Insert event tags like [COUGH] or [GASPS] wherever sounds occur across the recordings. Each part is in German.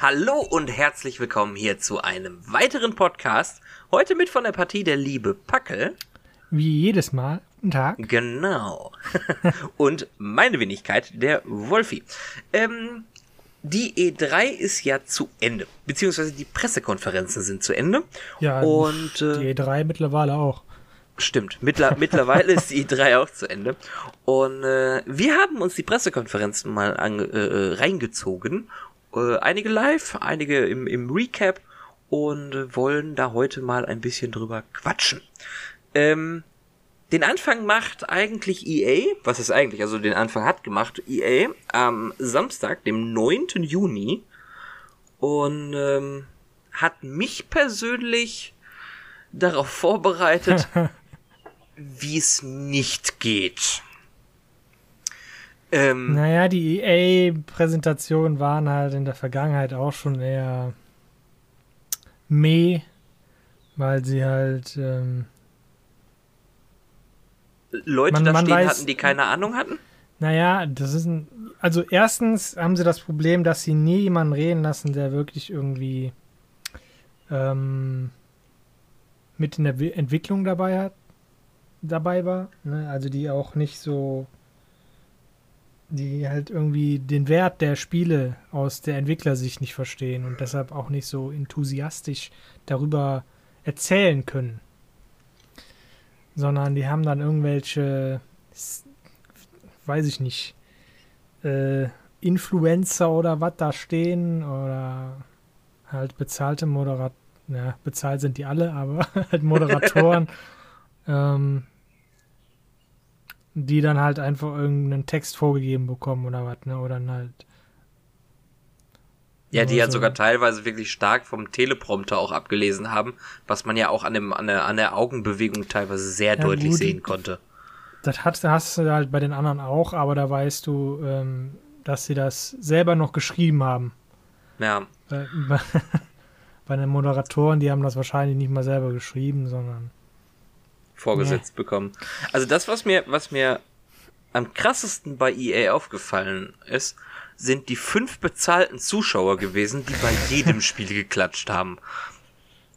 Hallo und herzlich willkommen hier zu einem weiteren Podcast. Heute mit von der Partie der liebe Packel. Wie jedes Mal. Guten Tag. Genau. [LAUGHS] und meine Wenigkeit, der Wolfi. Ähm, die E3 ist ja zu Ende, beziehungsweise die Pressekonferenzen sind zu Ende. Ja, und äh, die E3 mittlerweile auch. Stimmt, Mittler [LAUGHS] mittlerweile ist die E3 auch zu Ende. Und äh, wir haben uns die Pressekonferenzen mal an, äh, reingezogen äh, einige live, einige im, im Recap und wollen da heute mal ein bisschen drüber quatschen. Ähm, den Anfang macht eigentlich EA, was ist eigentlich, also den Anfang hat gemacht EA am Samstag, dem 9. Juni und ähm, hat mich persönlich darauf vorbereitet, [LAUGHS] wie es nicht geht. Ähm, naja, die EA-Präsentationen waren halt in der Vergangenheit auch schon eher meh, weil sie halt ähm, Leute man, da man stehen weiß, hatten, die keine Ahnung hatten? Naja, das ist ein. Also, erstens haben sie das Problem, dass sie nie jemanden reden lassen, der wirklich irgendwie ähm, mit in der Entwicklung dabei hat, dabei war. Ne? Also, die auch nicht so die halt irgendwie den Wert der Spiele aus der Entwicklersicht nicht verstehen und deshalb auch nicht so enthusiastisch darüber erzählen können. Sondern die haben dann irgendwelche, weiß ich nicht, äh, Influencer oder was da stehen oder halt bezahlte Moderatoren, ja, bezahlt sind die alle, aber [LAUGHS] halt Moderatoren, [LAUGHS] ähm, die dann halt einfach irgendeinen Text vorgegeben bekommen oder was, ne? Oder dann halt. Ja, die halt sogar teilweise wirklich stark vom Teleprompter auch abgelesen haben, was man ja auch an, dem, an, der, an der Augenbewegung teilweise sehr ja, deutlich gut, sehen konnte. Das hast, hast du halt bei den anderen auch, aber da weißt du, ähm, dass sie das selber noch geschrieben haben. Ja. Bei, bei, [LAUGHS] bei den Moderatoren, die haben das wahrscheinlich nicht mal selber geschrieben, sondern vorgesetzt nee. bekommen. Also das, was mir, was mir am krassesten bei EA aufgefallen ist, sind die fünf bezahlten Zuschauer gewesen, die bei jedem [LAUGHS] Spiel geklatscht haben.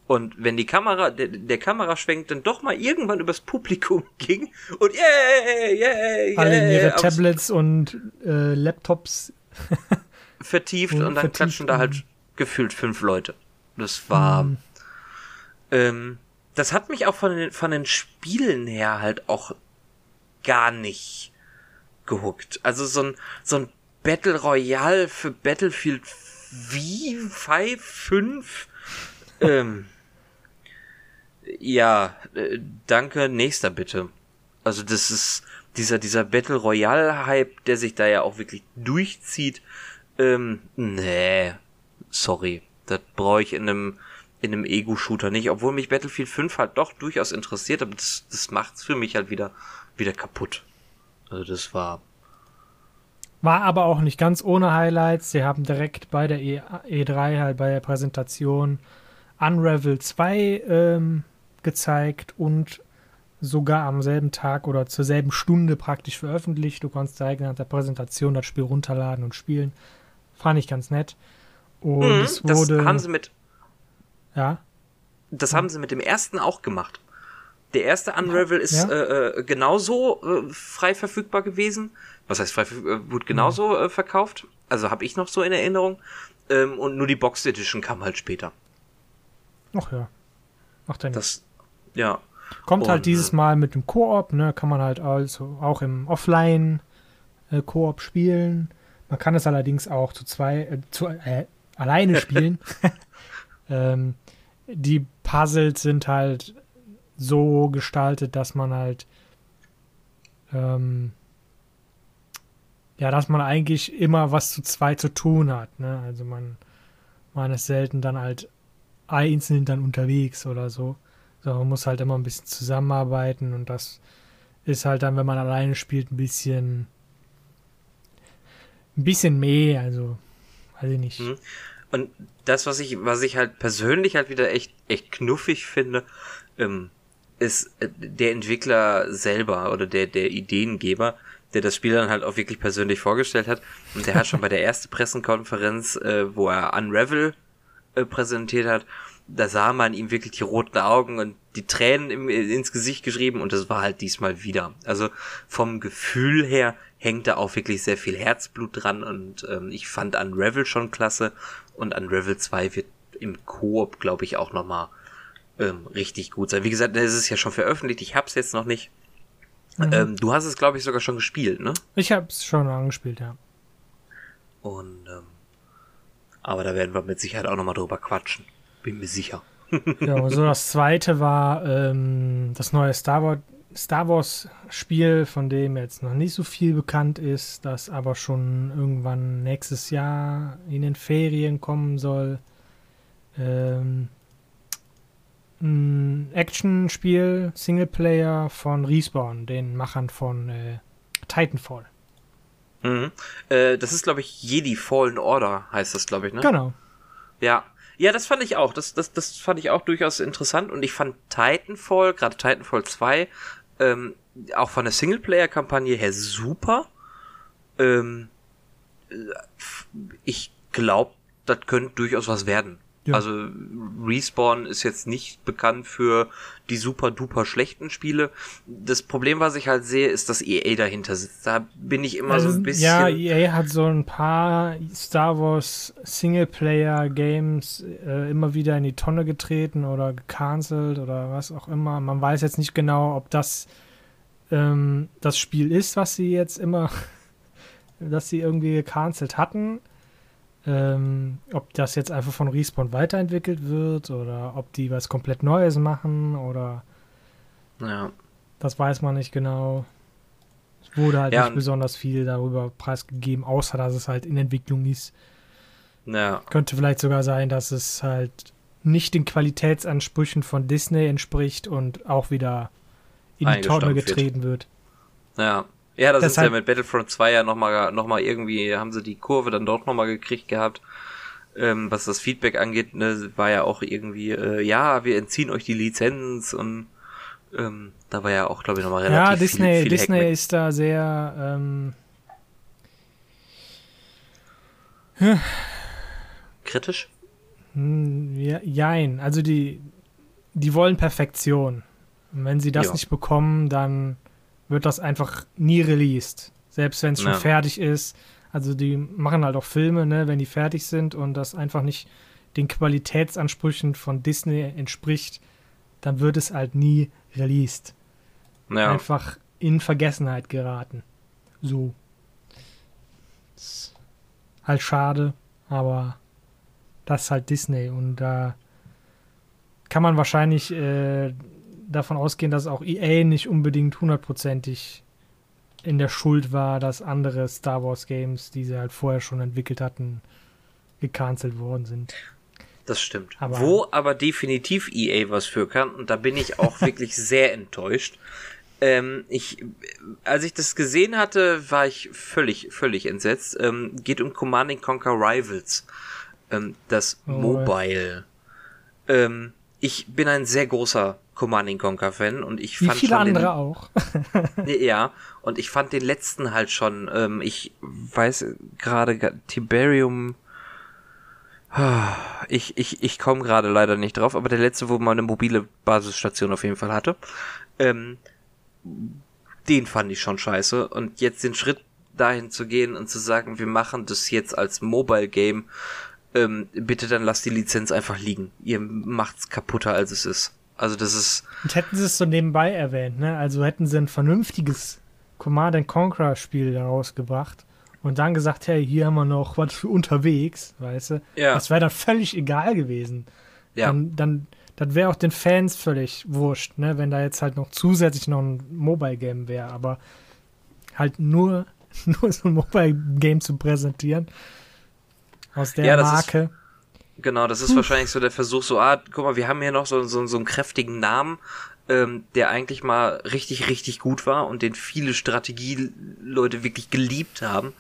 Und wenn die Kamera, der, der Kameraschwenk dann doch mal irgendwann übers Publikum [LAUGHS] ging und yay, yay, yay, alle in ihre Tablets und äh, Laptops [LAUGHS] vertieft und, und dann vertieft klatschen da halt gefühlt fünf Leute. Das war, mm. ähm, das hat mich auch von den, von den Spielen her halt auch gar nicht gehuckt. Also so ein, so ein Battle Royale für Battlefield wie 5, 5? ähm, ja, äh, danke, nächster bitte. Also das ist dieser, dieser Battle Royale Hype, der sich da ja auch wirklich durchzieht. Ähm, nee, sorry. Das brauche ich in einem, in einem Ego-Shooter nicht, obwohl mich Battlefield 5 halt doch durchaus interessiert, aber das, das macht's für mich halt wieder, wieder kaputt. Also das war. War aber auch nicht ganz ohne Highlights. Sie haben direkt bei der e E3 halt bei der Präsentation Unravel 2 ähm, gezeigt und sogar am selben Tag oder zur selben Stunde praktisch veröffentlicht. Du konntest direkt nach der Präsentation das Spiel runterladen und spielen. Fand ich ganz nett. Und mhm, es wurde. Das haben sie mit ja. Das haben sie mit dem ersten auch gemacht. Der erste Unravel ist ja. äh, äh, genauso äh, frei verfügbar gewesen. Was heißt frei äh, wurde genauso äh, verkauft? Also habe ich noch so in Erinnerung. Ähm, und nur die Box Edition kam halt später. Ach ja. Macht ja Das, ja. Kommt halt und, halt dieses Mal mit dem Koop, ne? Kann man halt also auch im Offline äh, Koop spielen. Man kann es allerdings auch zu zwei, äh, zu, äh, alleine [LAUGHS] spielen. Ähm, die Puzzles sind halt so gestaltet, dass man halt ähm, ja, dass man eigentlich immer was zu zweit zu tun hat. Ne? Also man, man ist selten dann halt einzeln dann unterwegs oder so. so. Man muss halt immer ein bisschen zusammenarbeiten und das ist halt dann, wenn man alleine spielt, ein bisschen ein bisschen mehr, also weiß ich nicht. Mhm. Und das, was ich, was ich halt persönlich halt wieder echt, echt knuffig finde, ähm, ist äh, der Entwickler selber oder der, der Ideengeber, der das Spiel dann halt auch wirklich persönlich vorgestellt hat. Und der hat schon bei der ersten [LAUGHS] Pressekonferenz, äh, wo er Unravel äh, präsentiert hat, da sah man ihm wirklich die roten Augen und die Tränen im, ins Gesicht geschrieben und das war halt diesmal wieder. Also vom Gefühl her hängt da auch wirklich sehr viel Herzblut dran und ähm, ich fand Unravel schon klasse und Unravel 2 wird im Koop, glaube ich, auch nochmal ähm, richtig gut sein. Wie gesagt, es ist ja schon veröffentlicht, ich hab's jetzt noch nicht. Mhm. Ähm, du hast es, glaube ich, sogar schon gespielt, ne? Ich hab's schon angespielt, ja. Und ähm, aber da werden wir mit Sicherheit auch nochmal drüber quatschen. Bin mir sicher. ja, [LAUGHS] so das zweite war ähm, das neue Star Wars, Star Wars Spiel, von dem jetzt noch nicht so viel bekannt ist, das aber schon irgendwann nächstes Jahr in den Ferien kommen soll. Ähm, ein Action-Spiel, Singleplayer von Respawn, den Machern von äh, Titanfall. Mhm. Äh, das ist, glaube ich, Jedi Fallen Order, heißt das, glaube ich, ne? Genau. Ja. Ja, das fand ich auch. Das, das, das fand ich auch durchaus interessant. Und ich fand Titanfall, gerade Titanfall 2, ähm, auch von der Singleplayer-Kampagne her super. Ähm, ich glaube, das könnte durchaus was werden. Ja. Also Respawn ist jetzt nicht bekannt für die super duper schlechten Spiele. Das Problem, was ich halt sehe, ist, dass EA dahinter sitzt. Da bin ich immer also, so ein bisschen. Ja, EA hat so ein paar Star Wars Singleplayer Games äh, immer wieder in die Tonne getreten oder gecancelt oder was auch immer. Man weiß jetzt nicht genau, ob das ähm, das Spiel ist, was sie jetzt immer, [LAUGHS] dass sie irgendwie gecancelt hatten ähm, ob das jetzt einfach von Respawn weiterentwickelt wird oder ob die was komplett Neues machen oder. Ja. Das weiß man nicht genau. Es wurde halt ja, nicht besonders viel darüber preisgegeben, außer dass es halt in Entwicklung ist. Ja. Könnte vielleicht sogar sein, dass es halt nicht den Qualitätsansprüchen von Disney entspricht und auch wieder in die Tonne getreten wird. wird. Ja, ja, das Deshalb, ist ja mit Battlefront 2 ja nochmal noch mal irgendwie, haben sie die Kurve dann dort nochmal gekriegt gehabt. Ähm, was das Feedback angeht, ne, war ja auch irgendwie, äh, ja, wir entziehen euch die Lizenz und ähm, da war ja auch, glaube ich, nochmal relativ ja, Disney, viel, viel Disney ist da sehr ähm, kritisch. Hm, ja, jein, also die, die wollen Perfektion. Und wenn sie das ja. nicht bekommen, dann wird das einfach nie released. Selbst wenn es schon ja. fertig ist. Also die machen halt auch Filme, ne, wenn die fertig sind und das einfach nicht den Qualitätsansprüchen von Disney entspricht, dann wird es halt nie released. Ja. Einfach in Vergessenheit geraten. So. Ist halt schade, aber das ist halt Disney und da kann man wahrscheinlich äh, davon ausgehen, dass auch EA nicht unbedingt hundertprozentig in der Schuld war, dass andere Star Wars Games, die sie halt vorher schon entwickelt hatten, gecancelt worden sind. Das stimmt. Aber, Wo aber definitiv EA was für kann, und da bin ich auch [LAUGHS] wirklich sehr enttäuscht. Ähm, ich, als ich das gesehen hatte, war ich völlig, völlig entsetzt. Ähm, geht um Command Conquer Rivals. Ähm, das oh, Mobile. Ähm, ich bin ein sehr großer Command Conquer Fan und ich fand Wie viele schon andere den, auch. [LAUGHS] ja, und ich fand den letzten halt schon, ähm, ich weiß gerade Tiberium [SIGHS] ich, ich, ich komme gerade leider nicht drauf, aber der letzte, wo man eine mobile Basisstation auf jeden Fall hatte, ähm, den fand ich schon scheiße. Und jetzt den Schritt dahin zu gehen und zu sagen, wir machen das jetzt als Mobile Game, ähm, bitte dann lasst die Lizenz einfach liegen. Ihr macht's kaputter, als es ist. Also das ist. Und hätten sie es so nebenbei erwähnt, ne? Also hätten sie ein vernünftiges Command Conquer Spiel rausgebracht und dann gesagt, hey, hier haben wir noch was für unterwegs, weißt du? Ja. Das wäre dann völlig egal gewesen. Ja. Dann, dann das wäre auch den Fans völlig wurscht, ne? Wenn da jetzt halt noch zusätzlich noch ein Mobile Game wäre, aber halt nur, [LAUGHS] nur so ein Mobile Game zu präsentieren aus der ja, Marke. Ist, Genau, das ist wahrscheinlich so der Versuch, so, ah, guck mal, wir haben hier noch so, so, so einen kräftigen Namen, ähm, der eigentlich mal richtig, richtig gut war und den viele Strategieleute wirklich geliebt haben.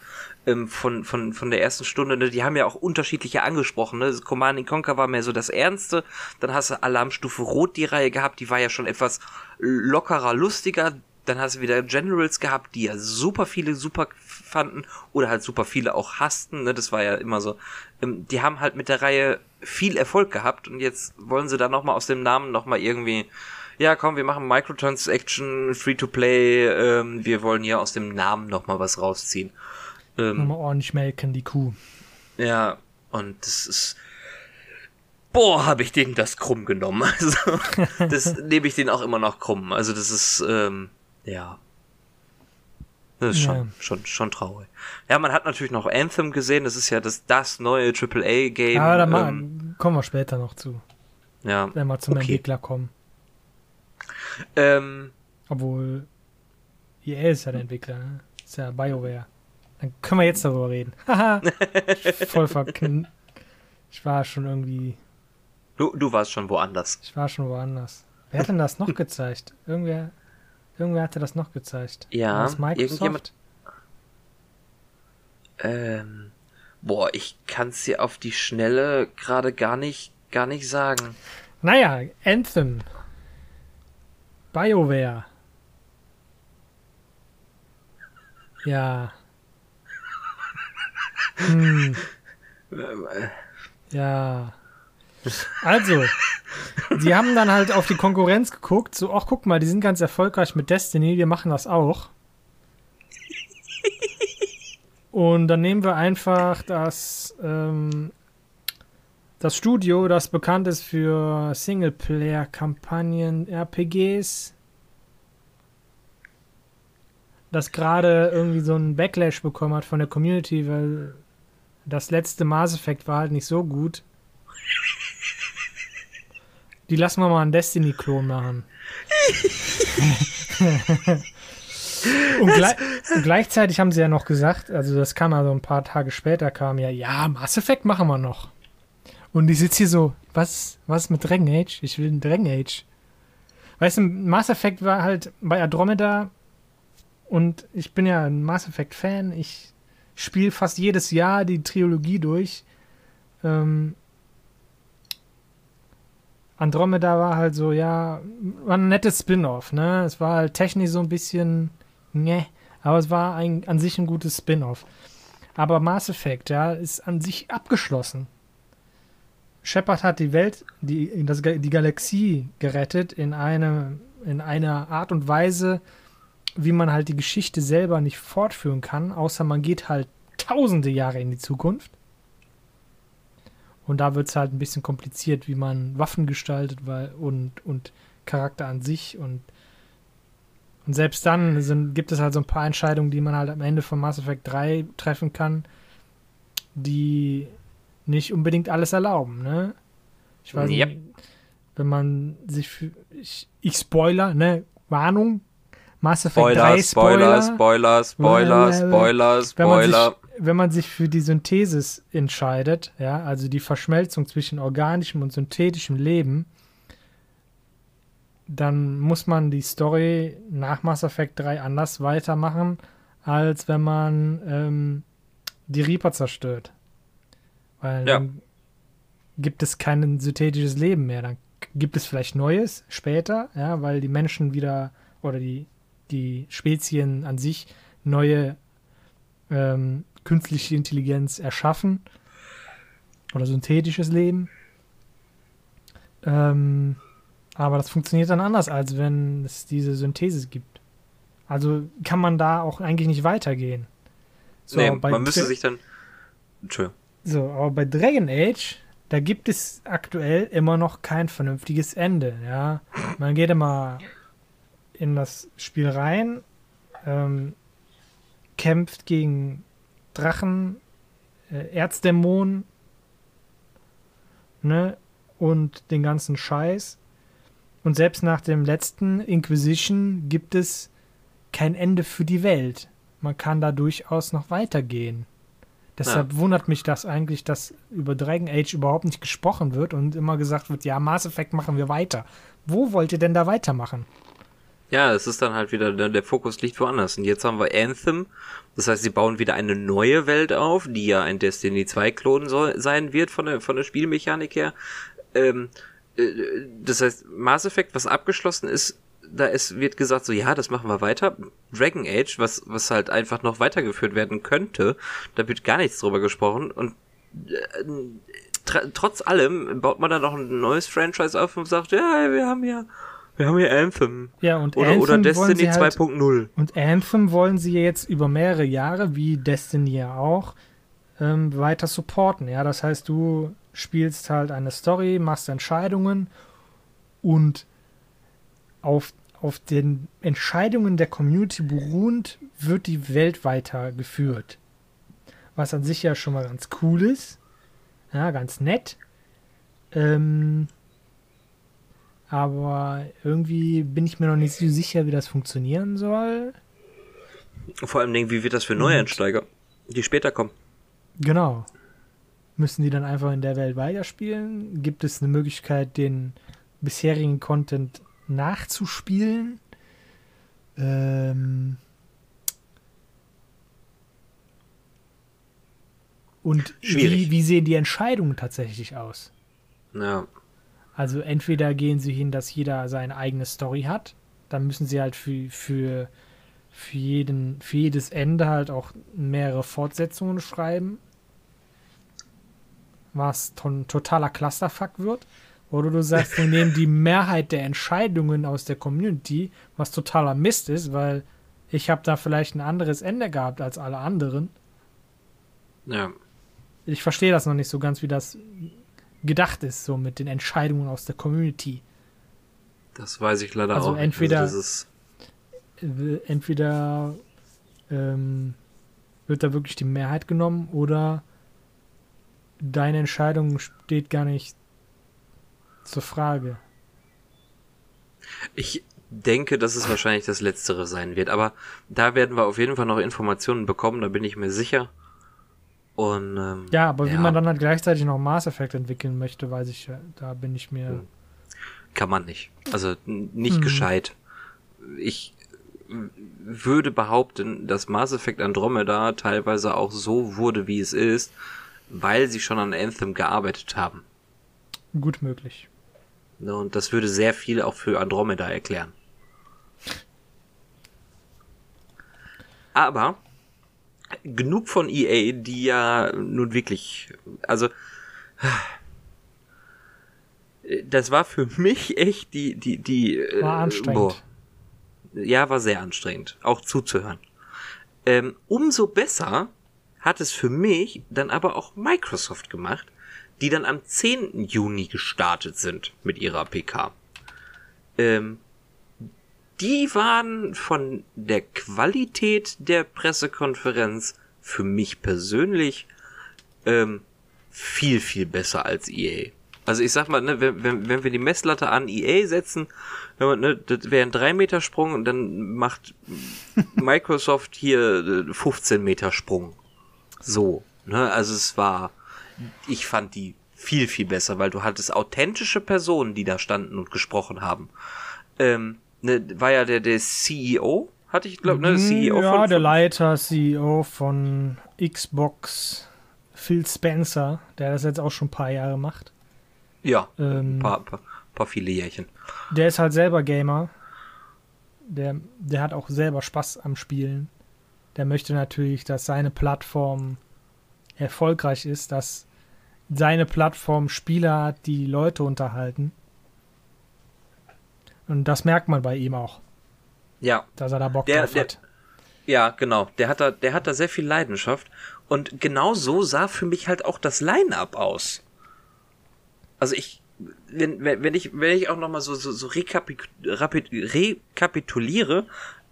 Ähm, von, von, von der ersten Stunde, ne? die haben ja auch unterschiedliche angesprochen. Ne? Command Conquer war mehr so das Ernste. Dann hast du Alarmstufe Rot die Reihe gehabt, die war ja schon etwas lockerer, lustiger. Dann hast du wieder Generals gehabt, die ja super viele super fanden oder halt super viele auch hassten. Ne? Das war ja immer so. Ähm, die haben halt mit der Reihe viel Erfolg gehabt und jetzt wollen sie da nochmal aus dem Namen nochmal irgendwie, ja komm, wir machen Microtransaction, Free-to-Play, ähm, wir wollen hier aus dem Namen nochmal was rausziehen. Ähm, nochmal ordentlich melken, die Kuh. Ja, und das ist boah, habe ich denen das krumm genommen. [LAUGHS] Also, das [LAUGHS] nehme ich denen auch immer noch krumm. Also, das ist, ähm, ja. Das ist schon, ja. schon, schon traurig. Ja, man hat natürlich noch Anthem gesehen. Das ist ja das, das neue AAA-Game. Ja, da mal, ähm, kommen wir später noch zu. Ja. Wenn wir zum okay. Entwickler kommen. Ähm, Obwohl, EA ist ja der Entwickler, ne? Ist ja BioWare. Dann können wir jetzt darüber reden. Haha. [LAUGHS] Voll verkn. Ich war schon irgendwie Du, du warst schon woanders. Ich war schon woanders. Wer hat denn das noch gezeigt? Irgendwer, irgendwer hatte das noch gezeigt. Ja, das irgendjemand. Ähm, boah, ich kann es dir auf die Schnelle gerade gar nicht, gar nicht sagen. Naja, Anthem. BioWare. Ja. Hm. [LAUGHS] Ja. Also, die haben dann halt auf die Konkurrenz geguckt, so, ach guck mal, die sind ganz erfolgreich mit Destiny, wir machen das auch. Und dann nehmen wir einfach das, ähm, das Studio, das bekannt ist für Singleplayer-Kampagnen, RPGs, das gerade irgendwie so einen Backlash bekommen hat von der Community, weil das letzte Mass Effect war halt nicht so gut. Die lassen wir mal einen Destiny-Klon machen. und, gleich, und, gleichzeitig haben sie ja noch gesagt, also das kam also ein paar Tage später, kam ja, ja, Mass Effect machen wir noch. Und ich sitze hier so, was, was mit Dragon Age? Ich will einen Dragon Age. Weißt du, Mass Effect war halt bei Andromeda und ich bin ja ein Mass Effect-Fan. Ich spiele fast jedes Jahr die Trilogie durch. Ähm, Andromeda war halt so, ja, war ein nettes Spin-off, ne? Es war halt technisch so ein bisschen, ne, aber es war ein, an sich ein gutes Spin-off. Aber Mass Effect, ja, ist an sich abgeschlossen. Shepard hat die Welt, die, das, die Galaxie gerettet in, eine, in einer Art und Weise, wie man halt die Geschichte selber nicht fortführen kann, außer man geht halt tausende Jahre in die Zukunft. Und da wird es halt ein bisschen kompliziert, wie man Waffen gestaltet weil, und, und Charakter an sich. Und, und selbst dann sind, gibt es halt so ein paar Entscheidungen, die man halt am Ende von Mass Effect 3 treffen kann, die nicht unbedingt alles erlauben, ne? Ich weiß yep. nicht, wenn man sich für. Ich, ich Spoiler, ne? Warnung. Mass Effect Spoiler, 3 Spoiler. Spoiler, Spoiler, Spoiler, Spoiler, Spoiler wenn man sich für die Synthesis entscheidet, ja, also die Verschmelzung zwischen organischem und synthetischem Leben, dann muss man die Story nach Mass Effect 3 anders weitermachen, als wenn man ähm, die Reaper zerstört. Weil ja. dann gibt es kein synthetisches Leben mehr. Dann gibt es vielleicht Neues später, ja, weil die Menschen wieder oder die, die Spezien an sich neue ähm, künstliche Intelligenz erschaffen oder synthetisches Leben. Ähm, aber das funktioniert dann anders, als wenn es diese Synthese gibt. Also kann man da auch eigentlich nicht weitergehen. So, nee, man müsste sich dann. Entschuldigung. So, aber bei Dragon Age, da gibt es aktuell immer noch kein vernünftiges Ende. Ja, man geht immer in das Spiel rein, ähm, kämpft gegen Drachen, äh, Erzdämonen, ne? Und den ganzen Scheiß. Und selbst nach dem letzten Inquisition gibt es kein Ende für die Welt. Man kann da durchaus noch weitergehen. Deshalb ja. wundert mich das eigentlich, dass über Dragon Age überhaupt nicht gesprochen wird und immer gesagt wird, ja, Mass Effect machen wir weiter. Wo wollt ihr denn da weitermachen? Ja, es ist dann halt wieder, der, der Fokus liegt woanders. Und jetzt haben wir Anthem. Das heißt, sie bauen wieder eine neue Welt auf, die ja ein Destiny 2 Klon soll, sein wird von der, von der Spielmechanik her. Ähm, äh, das heißt, Mass Effect, was abgeschlossen ist, da ist, wird gesagt so, ja, das machen wir weiter. Dragon Age, was, was halt einfach noch weitergeführt werden könnte, da wird gar nichts drüber gesprochen und äh, trotz allem baut man dann noch ein neues Franchise auf und sagt, ja, wir haben ja, wir haben ja Anthem. Ja, und oder, Anthem oder Destiny halt, 2.0. Und Anthem wollen sie jetzt über mehrere Jahre, wie Destiny ja auch, ähm, weiter supporten. Ja, das heißt, du spielst halt eine Story, machst Entscheidungen und auf, auf den Entscheidungen der Community beruhend wird die Welt weiter geführt. Was an sich ja schon mal ganz cool ist. Ja, ganz nett. Ähm, aber irgendwie bin ich mir noch nicht so sicher, wie das funktionieren soll. Vor allem, wie wird das für Neueinsteiger, die später kommen? Genau. Müssen die dann einfach in der Welt weiterspielen? Gibt es eine Möglichkeit, den bisherigen Content nachzuspielen? Ähm Und wie, wie, sehen die Entscheidungen tatsächlich aus? Ja. Also entweder gehen sie hin, dass jeder seine eigene Story hat, dann müssen sie halt für, für, für, jeden, für jedes Ende halt auch mehrere Fortsetzungen schreiben, was ein totaler Clusterfuck wird. Oder du sagst, wir nehmen die Mehrheit der Entscheidungen aus der Community, was totaler Mist ist, weil ich habe da vielleicht ein anderes Ende gehabt als alle anderen. Ja ich verstehe das noch nicht so ganz, wie das gedacht ist, so mit den Entscheidungen aus der Community. Das weiß ich leider also auch entweder, nicht. Also entweder ähm, wird da wirklich die Mehrheit genommen oder deine Entscheidung steht gar nicht zur Frage. Ich denke, dass es wahrscheinlich das Letztere sein wird, aber da werden wir auf jeden Fall noch Informationen bekommen, da bin ich mir sicher. Und, ähm, ja, aber ja. wie man dann halt gleichzeitig noch Mass Effect entwickeln möchte, weiß ich, da bin ich mir. Hm. Kann man nicht. Also nicht hm. gescheit. Ich würde behaupten, dass Mass Effect Andromeda teilweise auch so wurde, wie es ist, weil sie schon an Anthem gearbeitet haben. Gut möglich. Und das würde sehr viel auch für Andromeda erklären. Aber genug von EA, die ja nun wirklich, also das war für [LAUGHS] mich echt die, die, die. Äh, war anstrengend. Boah. Ja, war sehr anstrengend, auch zuzuhören. Ähm, umso besser hat es für mich dann aber auch Microsoft gemacht, die dann am 10. Juni gestartet sind mit ihrer PK. Ähm, die waren von der Qualität der Pressekonferenz für mich persönlich ähm, viel, viel besser als EA. Also ich sag mal, ne, wenn, wenn, wenn wir die Messlatte an EA setzen, ne, das wäre ein 3 Meter Sprung und dann macht [LAUGHS] Microsoft hier 15 äh, Meter Sprung. So. Ne? Also es war, ich fand die viel, viel besser, weil du hattest authentische Personen, die da standen und gesprochen haben. Ähm, ne, war ja der, der CEO, hatte ich, glaube ne, CEO ja, von, von, der Leiter, CEO von Xbox, Phil Spencer, der das jetzt auch schon ein paar Jahre macht. Ja, ähm, ein paar, paar, paar viele Jährchen. Der ist halt selber Gamer. Der, der hat auch selber Spaß am Spielen. Der möchte natürlich, dass seine Plattform erfolgreich ist, dass seine Plattform Spieler hat, die Leute unterhalten. Und das merkt man bei ihm auch. Ja. Dass er da Bock der, drauf der, hat. Ja, genau. Der hat da, der hat da sehr viel Leidenschaft. Und genau so sah für mich halt auch das Line-Up aus. Also ich, wenn, wenn ich, wenn ich auch nochmal so, so, so rekapituliere,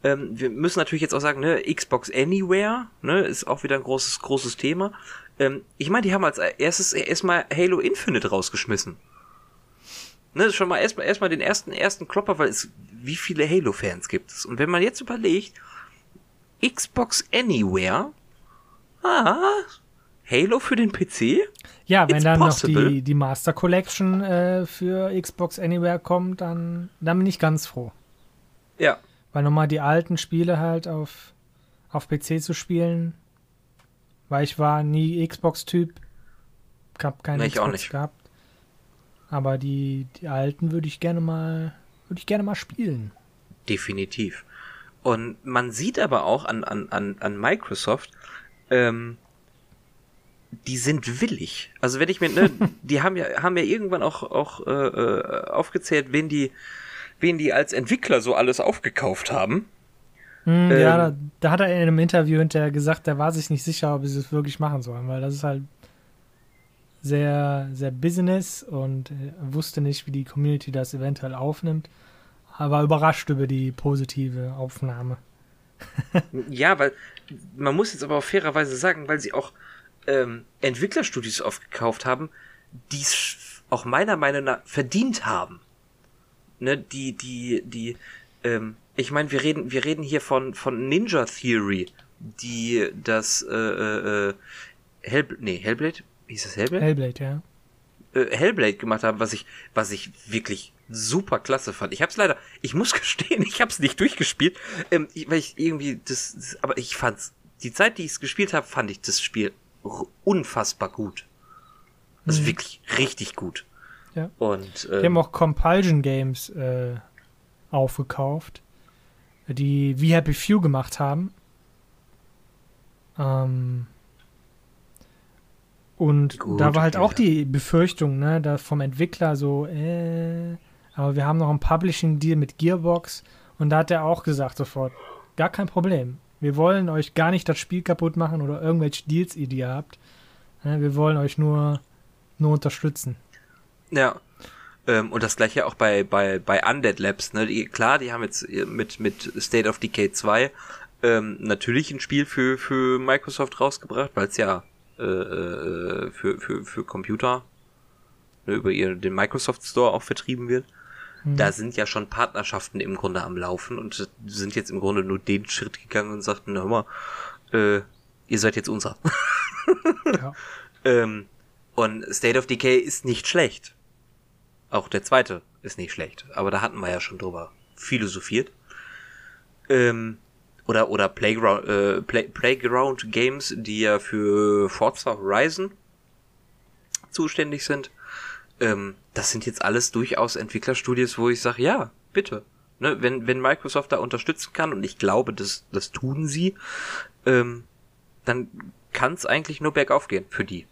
ähm, wir müssen natürlich jetzt auch sagen, ne, Xbox Anywhere, ne, ist auch wieder ein großes, großes Thema. Ähm, ich meine, die haben als erstes erstmal Halo Infinite rausgeschmissen. Ne, schon mal erstmal erstmal den ersten ersten Klopper, weil es wie viele Halo Fans gibt es und wenn man jetzt überlegt, Xbox Anywhere, ah, Halo für den PC? Ja, wenn It's dann possible. noch die, die Master Collection äh, für Xbox Anywhere kommt, dann, dann bin ich ganz froh. Ja. Weil nochmal die alten Spiele halt auf, auf PC zu spielen, weil ich war nie Xbox-Typ, hab keine nee, Xbox gehabt. Aber die, die alten würde ich gerne mal, würde ich gerne mal spielen. definitiv. Und man sieht aber auch an, an, an, an Microsoft, ähm, die sind willig. Also wenn ich mir, ne, [LAUGHS] die haben ja, haben ja irgendwann auch, auch äh, äh, aufgezählt, wen die, wen die als Entwickler so alles aufgekauft haben. Hm, ähm, ja, da, da, hat er in einem Interview hinterher gesagt, der war sich nicht sicher, ob sie es wirklich machen sollen, weil das ist halt sehr, sehr Business und wusste nicht, wie die Community das eventuell aufnimmt. Aber überrascht über die positive Aufnahme. [LAUGHS] ja, weil man muss jetzt aber auch fairerweise sagen, weil sie auch ähm, Entwicklerstudios aufgekauft haben, die es auch meiner Meinung nach verdient haben. Ne, die, die, die, ähm, ich meine, wir reden, wir reden hier von, von Ninja Theory, die das, äh, äh, äh Hell, nee, Hellblade? Hieß das Hellblade? Hellblade, ja. Äh, Hellblade gemacht haben, was ich, was ich wirklich super klasse fand. Ich hab's leider, ich muss [LAUGHS] gestehen, ich hab's nicht durchgespielt, ähm, weil ich irgendwie das, das, aber ich fand's, die Zeit, die ich es gespielt habe, fand ich das Spiel unfassbar gut. Also mhm. wirklich richtig gut. Ja. Und ähm, die haben auch Compulsion Games äh, aufgekauft, die We Happy Few gemacht haben. Ähm, und Gut, da war halt okay. auch die Befürchtung, ne, da vom Entwickler so, äh, aber wir haben noch einen Publishing-Deal mit Gearbox und da hat er auch gesagt sofort, gar kein Problem. Wir wollen euch gar nicht das Spiel kaputt machen oder irgendwelche Deals, die ihr habt. Ne, wir wollen euch nur, nur unterstützen. Ja. Ähm, und das gleiche auch bei, bei, bei Undead Labs, ne? Die, klar, die haben jetzt mit, mit State of Decay 2 ähm, natürlich ein Spiel für, für Microsoft rausgebracht, weil es ja äh, äh, für, für, für Computer ne, über ihr, den Microsoft Store auch vertrieben wird. Mhm. Da sind ja schon Partnerschaften im Grunde am Laufen und sind jetzt im Grunde nur den Schritt gegangen und sagten, hör mal, äh, ihr seid jetzt unser. ja. [LAUGHS] ähm, und State of Decay ist nicht schlecht. Auch der zweite ist nicht schlecht. Aber da hatten wir ja schon drüber philosophiert. Ähm, oder oder Playground äh, Play, Playground Games, die ja für Forza Horizon zuständig sind. Ähm, das sind jetzt alles durchaus Entwicklerstudios, wo ich sage, ja, bitte. Ne, wenn, wenn Microsoft da unterstützen kann, und ich glaube, das, das tun sie, ähm, dann kann es eigentlich nur bergauf gehen für die.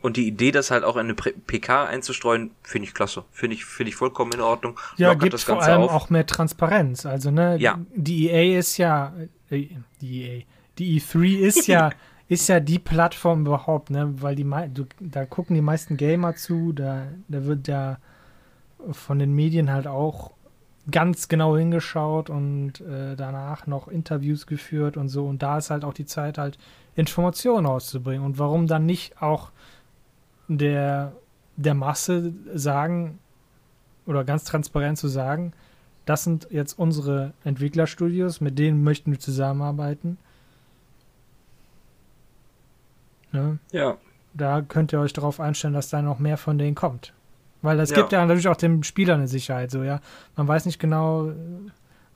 Und die Idee, das halt auch in eine PK einzustreuen, finde ich klasse. Finde ich, finde ich vollkommen in Ordnung. Ja, Lockert gibt vor allem auf. auch mehr Transparenz. Also, ne, ja. die EA ist ja, äh, die EA, die E3 ist ja, [LAUGHS] ist ja die Plattform überhaupt, ne, weil die, du, da gucken die meisten Gamer zu, da, da wird ja von den Medien halt auch ganz genau hingeschaut und äh, danach noch Interviews geführt und so. Und da ist halt auch die Zeit, halt Informationen rauszubringen. Und warum dann nicht auch der, der Masse sagen oder ganz transparent zu sagen, das sind jetzt unsere Entwicklerstudios, mit denen möchten wir zusammenarbeiten. Ne? Ja. Da könnt ihr euch darauf einstellen, dass da noch mehr von denen kommt. Weil das ja. gibt ja natürlich auch dem Spieler eine Sicherheit, so, ja. Man weiß nicht genau,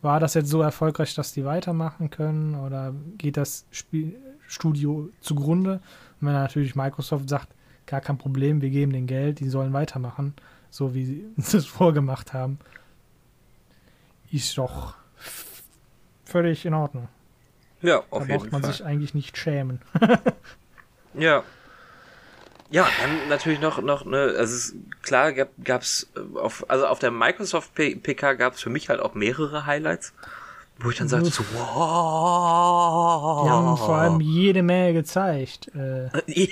war das jetzt so erfolgreich, dass die weitermachen können oder geht das Spiel Studio zugrunde? Und wenn natürlich Microsoft sagt, gar kein Problem, wir geben den Geld, die sollen weitermachen, so wie sie [LAUGHS] es vorgemacht haben. Ist doch völlig in Ordnung. Ja, auf da jeden Fall. Da braucht man sich eigentlich nicht schämen. [LAUGHS] ja. Ja, dann natürlich noch, noch, ne, also es, klar gab, gab's auf, also auf der Microsoft PK gab es für mich halt auch mehrere Highlights, wo ich dann sagte so, wow. Die haben vor allem jede Menge gezeigt. Äh, [LAUGHS]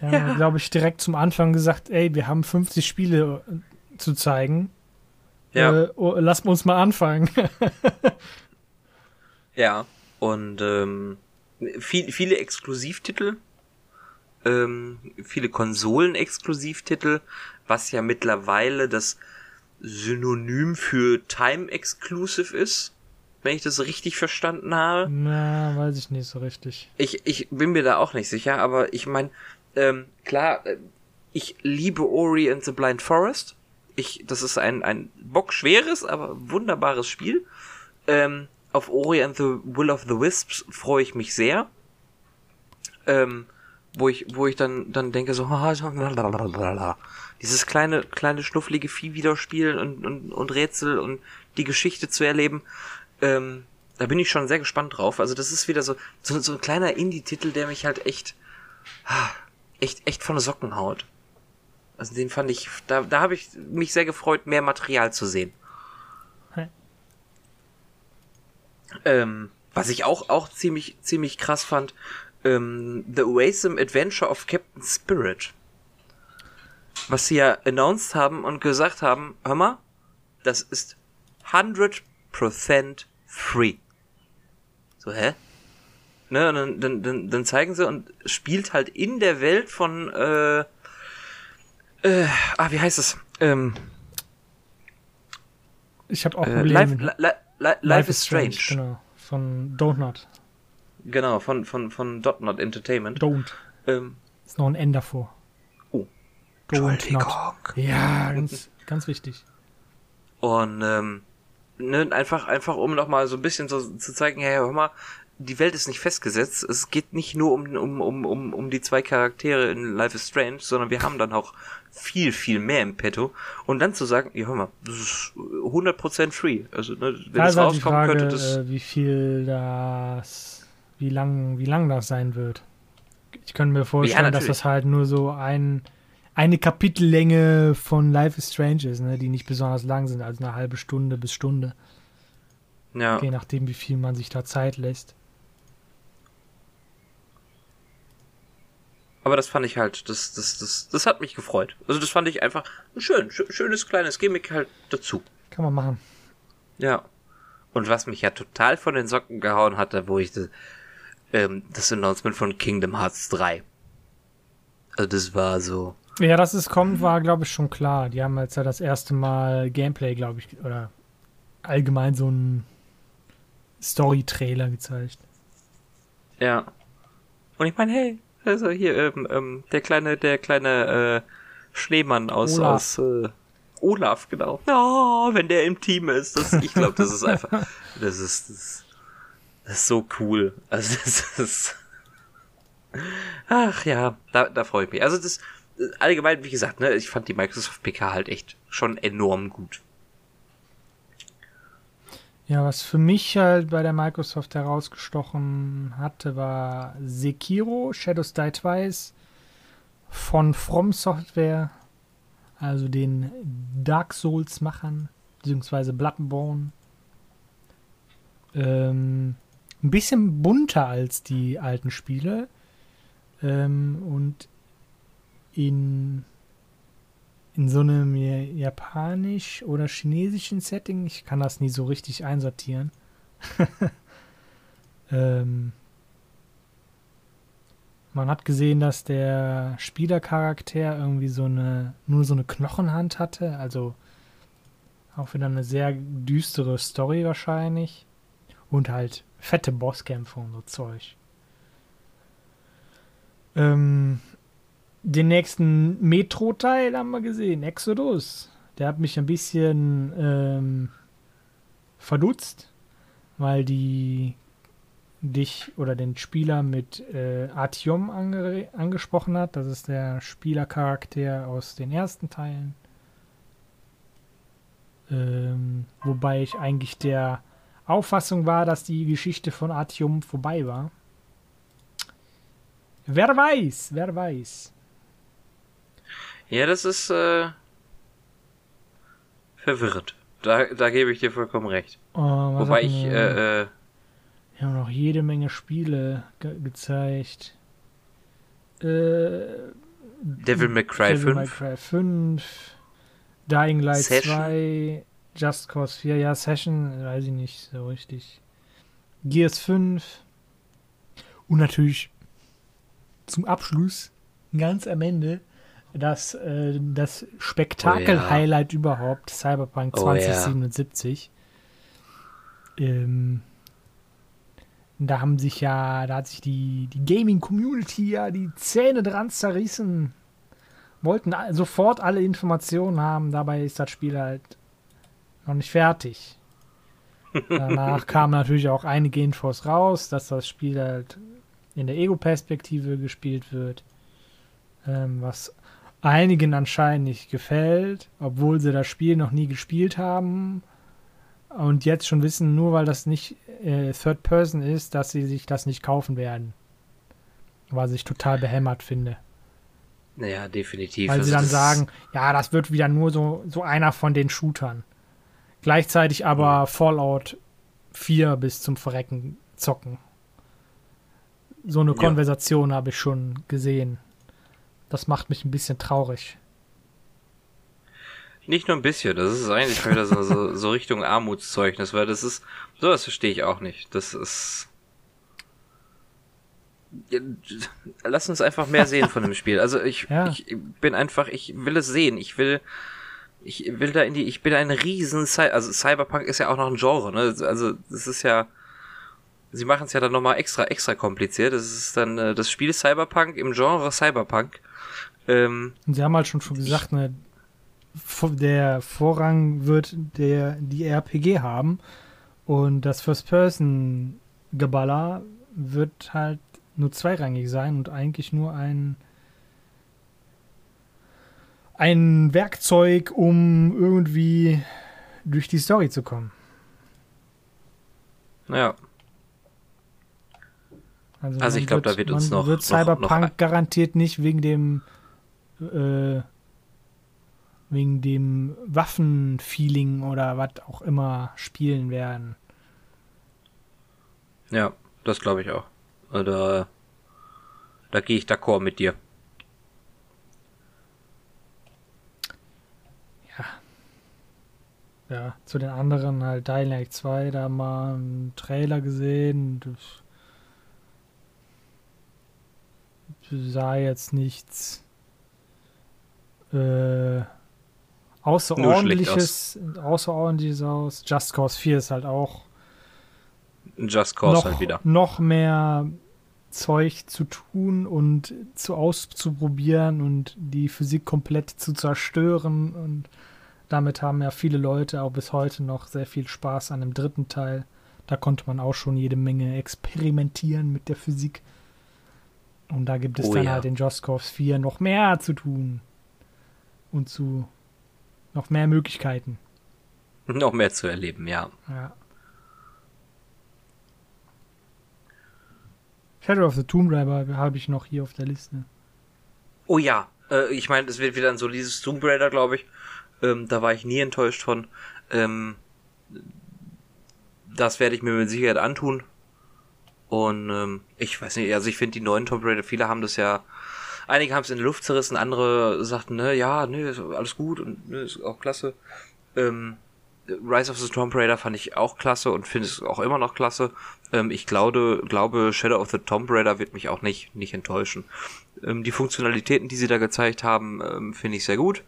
Die haben, ja. glaube ich, direkt zum Anfang gesagt, ey, wir haben 50 Spiele äh, zu zeigen. Ja. Äh, oh, lass uns mal anfangen. [LAUGHS] ja, und ähm, viel, viele Exklusivtitel, ähm, viele Konsolen-Exklusivtitel, was ja mittlerweile das Synonym für Time Exclusive ist, wenn ich das richtig verstanden habe. Na, weiß ich nicht so richtig. Ich, ich bin mir da auch nicht sicher, aber ich meine, ähm, klar, äh, ich liebe Ori and the Blind Forest. Ich, das ist ein, ein bockschweres, aber wunderbares Spiel. Ähm, auf Ori and the Will of the Wisps freue ich mich sehr. Ähm, wo ich, wo ich dann, dann denke so, [LAUGHS] dieses kleine, kleine schnufflige Vieh wieder spielen und, und, und Rätsel und die Geschichte zu erleben, ähm, da bin ich schon sehr gespannt drauf. Also das ist wieder so, so, so ein kleiner Indie-Titel, der mich halt echt, echt, echt von den Socken haut. Also den fand ich, da, da habe ich mich sehr gefreut, mehr Material zu sehen. Ähm, was ich auch, auch ziemlich, ziemlich krass fand, ähm, The Awesome Adventure of Captain Spirit. Was sie ja announced haben und gesagt haben, hör mal, das ist 100% free. So, hä? Ne, dann, dann, dann, dann zeigen sie und spielt halt in der Welt von, äh, äh, ah, wie heißt es? Ähm, ich habe auch äh, Life, li, li, Life, Life is Strange. strange. Genau, von Donut. Genau, von, von, von Dot Not Entertainment. Don't. Ähm, ist noch ein N davor. Oh. Don't Not. Ja, ganz, ganz wichtig. Und ähm, ne, einfach, einfach um nochmal so ein bisschen so zu zeigen, hey, hör mal, die Welt ist nicht festgesetzt. Es geht nicht nur um, um, um, um, um die zwei Charaktere in Life is Strange, sondern wir haben dann auch viel, viel mehr im Petto. Und dann zu sagen, ja, hör mal, das ist 100% free. Also, ne, wenn es halt rauskommen Frage, könnte, das... Äh, wie viel das, wie lang, wie lang das sein wird. Ich könnte mir vorstellen, ja, dass das halt nur so ein, eine Kapitellänge von Life is Strange ist, ne, die nicht besonders lang sind, also eine halbe Stunde bis Stunde. Ja. Je nachdem, wie viel man sich da Zeit lässt. Aber das fand ich halt, das, das, das, das hat mich gefreut. Also das fand ich einfach ein schön, schönes kleines Gimmick halt dazu. Kann man machen. Ja. Und was mich ja total von den Socken gehauen hatte, wo ich das, ähm, das Announcement von Kingdom Hearts 3. Also das war so. Ja, dass es kommt, war, glaube ich, schon klar. Die haben jetzt ja das erste Mal Gameplay, glaube ich, oder allgemein so ein Story-Trailer gezeigt. Ja. Und ich meine, hey, also hier, ähm, ähm, der kleine, der kleine äh, Schneemann aus, Olaf. aus äh, Olaf, genau. Ja, wenn der im Team ist. Das, ich glaube, das ist einfach. [LAUGHS] Das ist, das, das ist so cool. Also das ist. Ach ja, da, da freue ich mich. Also das allgemein, wie gesagt, ne, ich fand die Microsoft PK halt echt schon enorm gut. Ja, was für mich halt bei der Microsoft herausgestochen hatte, war Sekiro, Shadows Die Twice von From Software, also den Dark Souls-Machern, beziehungsweise Bloodborne. Ähm, ein bisschen bunter als die alten Spiele ähm, und in in so einem japanisch oder chinesischen Setting. Ich kann das nie so richtig einsortieren. [LAUGHS] ähm, man hat gesehen, dass der Spielercharakter irgendwie so eine, nur so eine Knochenhand hatte. Also auch wieder eine sehr düstere Story wahrscheinlich. Und halt fette Bosskämpfe und so Zeug. Ähm, den nächsten Metro-Teil haben wir gesehen, Exodus. Der hat mich ein bisschen ähm, verdutzt, weil die dich oder den Spieler mit äh, Artyom ange angesprochen hat. Das ist der Spielercharakter aus den ersten Teilen. Ähm, wobei ich eigentlich der Auffassung war, dass die Geschichte von Artyom vorbei war. Wer weiß, wer weiß. Ja, das ist äh, verwirrend. Da, da gebe ich dir vollkommen recht. Oh, Wobei ich. Äh, äh, wir haben noch jede Menge Spiele ge gezeigt. Äh, Devil May Cry Devil 5. May Cry 5. Dying Light Session. 2. Just Cause 4. Ja, Session, weiß ich nicht so richtig. Gears 5. Und natürlich zum Abschluss, ganz am Ende, das, äh, das Spektakel-Highlight oh, ja. überhaupt, Cyberpunk 2077. Oh, ja. ähm, da haben sich ja, da hat sich die, die Gaming-Community ja die Zähne dran zerrissen. Wollten sofort alle Informationen haben, dabei ist das Spiel halt noch nicht fertig. [LAUGHS] Danach kamen natürlich auch einige Infos raus, dass das Spiel halt in der Ego-Perspektive gespielt wird, ähm, was einigen anscheinend nicht gefällt, obwohl sie das Spiel noch nie gespielt haben und jetzt schon wissen, nur weil das nicht äh, Third Person ist, dass sie sich das nicht kaufen werden. Was ich total behämmert finde. Naja, definitiv. Weil also sie dann sagen, ja, das wird wieder nur so, so einer von den Shootern. Gleichzeitig aber mhm. Fallout 4 bis zum Verrecken zocken. So eine Konversation ja. habe ich schon gesehen. Das macht mich ein bisschen traurig. Nicht nur ein bisschen, das ist eigentlich wieder so, so, [LAUGHS] so Richtung Armutszeugnis, weil das ist, sowas verstehe ich auch nicht. Das ist. Lass uns einfach mehr sehen von dem [LAUGHS] Spiel. Also ich, ja. ich bin einfach, ich will es sehen. Ich will, ich will da in die, ich bin ein riesen, Cy also Cyberpunk ist ja auch noch ein Genre, ne? Also das ist ja, sie machen es ja dann nochmal extra, extra kompliziert. Das ist dann äh, das Spiel Cyberpunk im Genre Cyberpunk. Ähm, Und sie haben halt schon schon gesagt, ne, der Vorrang wird der die RPG haben und das First-Person-Geballer wird halt nur zweirangig sein und eigentlich nur ein ein Werkzeug, um irgendwie durch die Story zu kommen. Ja. Also, also ich glaube, da wird uns noch. wird Cyberpunk noch, noch garantiert nicht wegen dem äh, wegen dem Waffenfeeling oder was auch immer spielen werden. Ja, das glaube ich auch. Da, da gehe ich d'accord mit dir. Ja. Ja, zu den anderen halt Dying Light 2, da mal einen Trailer gesehen. Das sah jetzt nichts äh, Außerordentliches, aus. Außerordentliches aus. Just Cause 4 ist halt auch Just Cause noch, halt wieder. Noch mehr Zeug zu tun und zu auszuprobieren und die Physik komplett zu zerstören. Und damit haben ja viele Leute auch bis heute noch sehr viel Spaß an dem dritten Teil. Da konnte man auch schon jede Menge experimentieren mit der Physik. Und da gibt es oh, dann ja. halt in Just Cause 4 noch mehr zu tun. Und zu noch mehr Möglichkeiten. [LAUGHS] Noch mehr zu erleben, ja. Ja. Shadow of the Tomb Raider habe ich noch hier auf der Liste. Oh ja, äh, ich meine, es wird wieder ein solides Tomb Raider, glaube ich. Ähm, da war ich nie enttäuscht von. Ähm, das werde ich mir mit Sicherheit antun. Und ähm, ich weiß nicht, also ich finde die neuen Tomb Raider, viele haben das ja Einige haben es in die Luft zerrissen, andere sagten, ne, ja, ne, ist alles gut und ne, ist auch klasse. Ähm, Rise of the Tomb Raider fand ich auch klasse und finde es auch immer noch klasse. Ähm, ich glaube, glaube, Shadow of the Tomb Raider wird mich auch nicht, nicht enttäuschen. Ähm, die Funktionalitäten, die sie da gezeigt haben, ähm, finde ich sehr gut.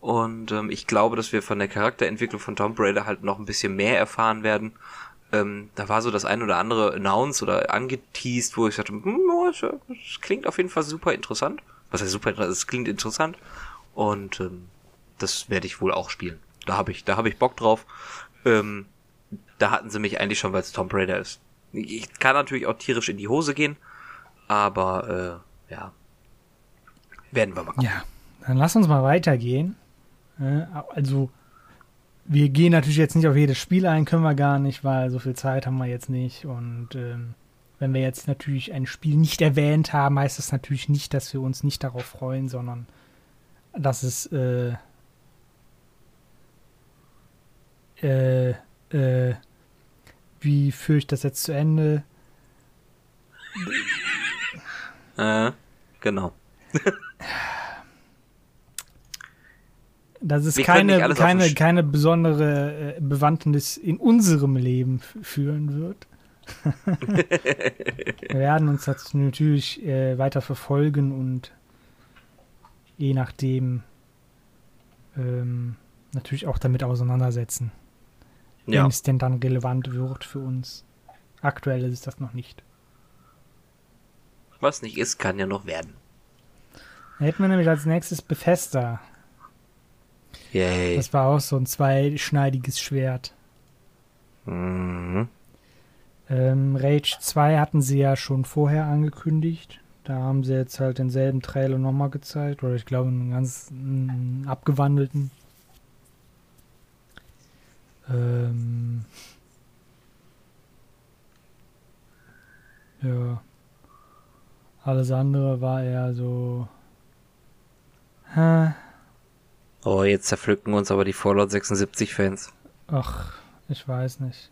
Und ähm, ich glaube, dass wir von der Charakterentwicklung von Tomb Raider halt noch ein bisschen mehr erfahren werden. Ähm, da war so das ein oder andere announced oder angeteased, wo ich sagte, hm, oh, das klingt auf jeden Fall super interessant. Was heißt super interessant? Es klingt interessant. Und ähm, das werde ich wohl auch spielen. Da habe ich, da ich Bock drauf. Ähm, da hatten sie mich eigentlich schon, weil es Tomb Raider ist. Ich kann natürlich auch tierisch in die Hose gehen, aber äh, ja, werden wir mal. Ja, dann lass uns mal weitergehen. Äh, also wir gehen natürlich jetzt nicht auf jedes Spiel ein, können wir gar nicht, weil so viel Zeit haben wir jetzt nicht. Und ähm, wenn wir jetzt natürlich ein Spiel nicht erwähnt haben, heißt das natürlich nicht, dass wir uns nicht darauf freuen, sondern dass es äh, äh, äh, wie führe ich das jetzt zu Ende? [LAUGHS] Äh, genau. dass es keine, keine, keine besondere äh, Bewandtnis in unserem Leben führen wird. [LAUGHS] Wir werden uns das natürlich äh, weiter verfolgen und je nachdem ähm, natürlich auch damit auseinandersetzen. Ja. Wenn es denn dann relevant wird für uns. Aktuell ist es das noch nicht. Was nicht ist, kann ja noch werden. Da hätten wir nämlich als nächstes Bethesda. Yay. Das war auch so ein zweischneidiges Schwert. Mhm. Ähm, Rage 2 hatten sie ja schon vorher angekündigt. Da haben sie jetzt halt denselben Trailer nochmal gezeigt. Oder ich glaube einen ganz einen abgewandelten. Ähm ja. Alles andere war eher so. Hä? Oh, jetzt zerpflücken uns aber die Fallout 76 Fans. Ach, ich weiß nicht.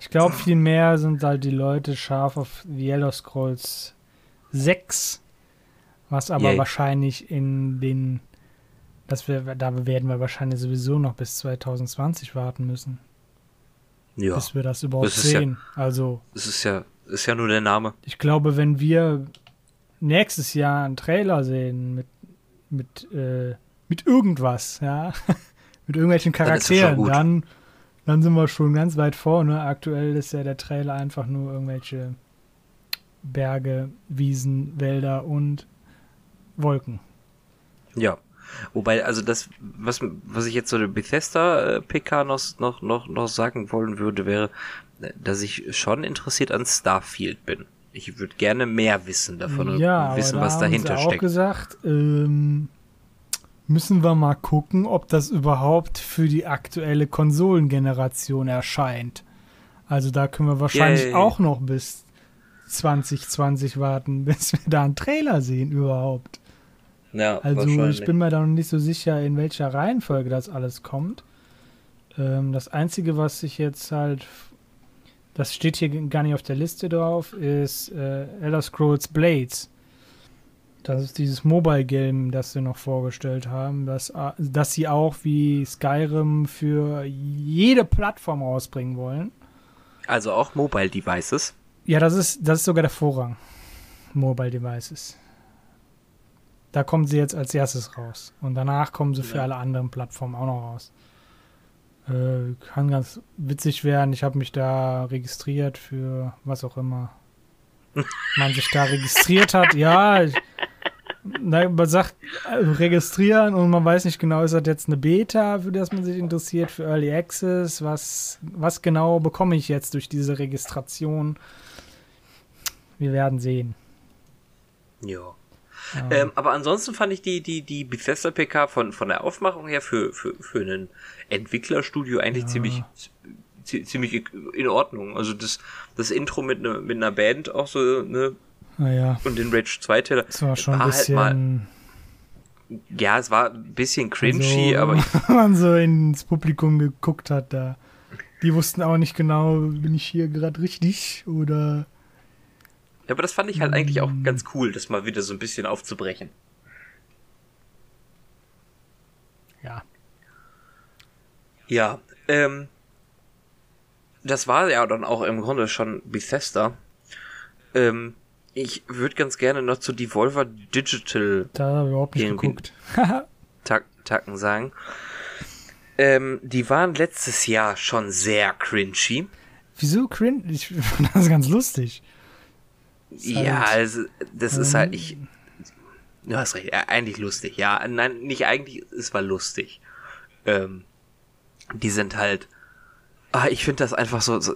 Ich glaube, viel mehr sind halt die Leute scharf auf The Elder Scrolls 6, was aber Yay. wahrscheinlich in den, dass wir, da werden wir wahrscheinlich sowieso noch bis 2020 warten müssen, Ja, bis wir das überhaupt Das ist ja- sehen. Also, es ist ja, ist ja nur der Name. ich glaube, wenn wir nächstes Jahr einen Trailer sehen mit, mit, äh, mit irgendwas, ja, [LAUGHS] mit irgendwelchen das Charakteren, dann, dann sind wir schon ganz weit vorne. Aktuell ist ja der Trailer einfach nur irgendwelche Berge, Wiesen, Wälder und Wolken. Ja. Wobei, also das, was, was ich jetzt so der Bethesda-PK noch, noch, noch, noch sagen wollen würde, wäre, dass ich schon interessiert an Starfield bin. Ich würde gerne mehr wissen davon und ja, wissen, aber da was dahinter sie auch steckt. gesagt, ähm, müssen wir mal gucken, ob das überhaupt für die aktuelle Konsolengeneration erscheint. Also da können wir wahrscheinlich Yay. auch noch bis 2020 warten, [LAUGHS] bis wir da einen Trailer sehen überhaupt. Ja, Also ich bin mir da noch nicht so sicher, in welcher Reihenfolge das alles kommt. Ähm, das Einzige, was ich jetzt halt, das steht hier gar nicht auf der Liste drauf, ist äh, Elder Scrolls Blades. Das ist dieses Mobile Game, das sie noch vorgestellt haben, das, äh, das sie auch wie Skyrim für jede Plattform rausbringen wollen. Also auch Mobile Devices. Ja, das ist, das ist sogar der Vorrang. Mobile Devices. Da kommen sie jetzt als erstes raus. Und danach kommen sie für Ja. alle anderen Plattformen auch noch raus. Äh, kann ganz witzig werden. Ich habe mich da registriert für was auch immer [LAUGHS] man sich da registriert hat. Ja, ich, na, man sagt äh, registrieren und man weiß nicht genau, ist das jetzt eine Beta, für das man sich interessiert, für Early Access? Was, was genau bekomme ich jetzt durch diese Registration? Wir werden sehen. Ja. Ähm, Ähm, aber ansonsten fand ich die, die, die Bethesda PK von, von der Aufmachung her für, für, für ein Entwicklerstudio eigentlich Ja. ziemlich, zi- ziemlich in Ordnung. Also das, das Intro mit, ne, mit einer Band auch so, ne, naja, und den Rage 2 Trailer. das war schon ein War halt bisschen. mal- Ja, es war ein bisschen cringy, also, aber [LAUGHS] ich, wenn man so ins Publikum geguckt hat, da. Die wussten auch nicht genau, bin ich hier gerade richtig oder. ja, aber das fand ich halt eigentlich auch Mm. ganz cool, das mal wieder so ein bisschen aufzubrechen. Ja. Ja, ähm, das war ja dann auch im Grunde schon Bethesda. Ähm, ich würde ganz gerne noch zu Devolver Digital Da habe ich überhaupt nicht geguckt. [LAUGHS] tak Tacken sagen. Ähm, die waren letztes Jahr schon sehr cringy. Wieso cringe? Ich fand das ganz lustig. Ist Ja, halt- also das ist halt ich. Du hast recht, ja, eigentlich lustig. Ja, nein, nicht eigentlich, es war lustig. Ähm, die sind halt. Ah, ich finde das einfach so, so.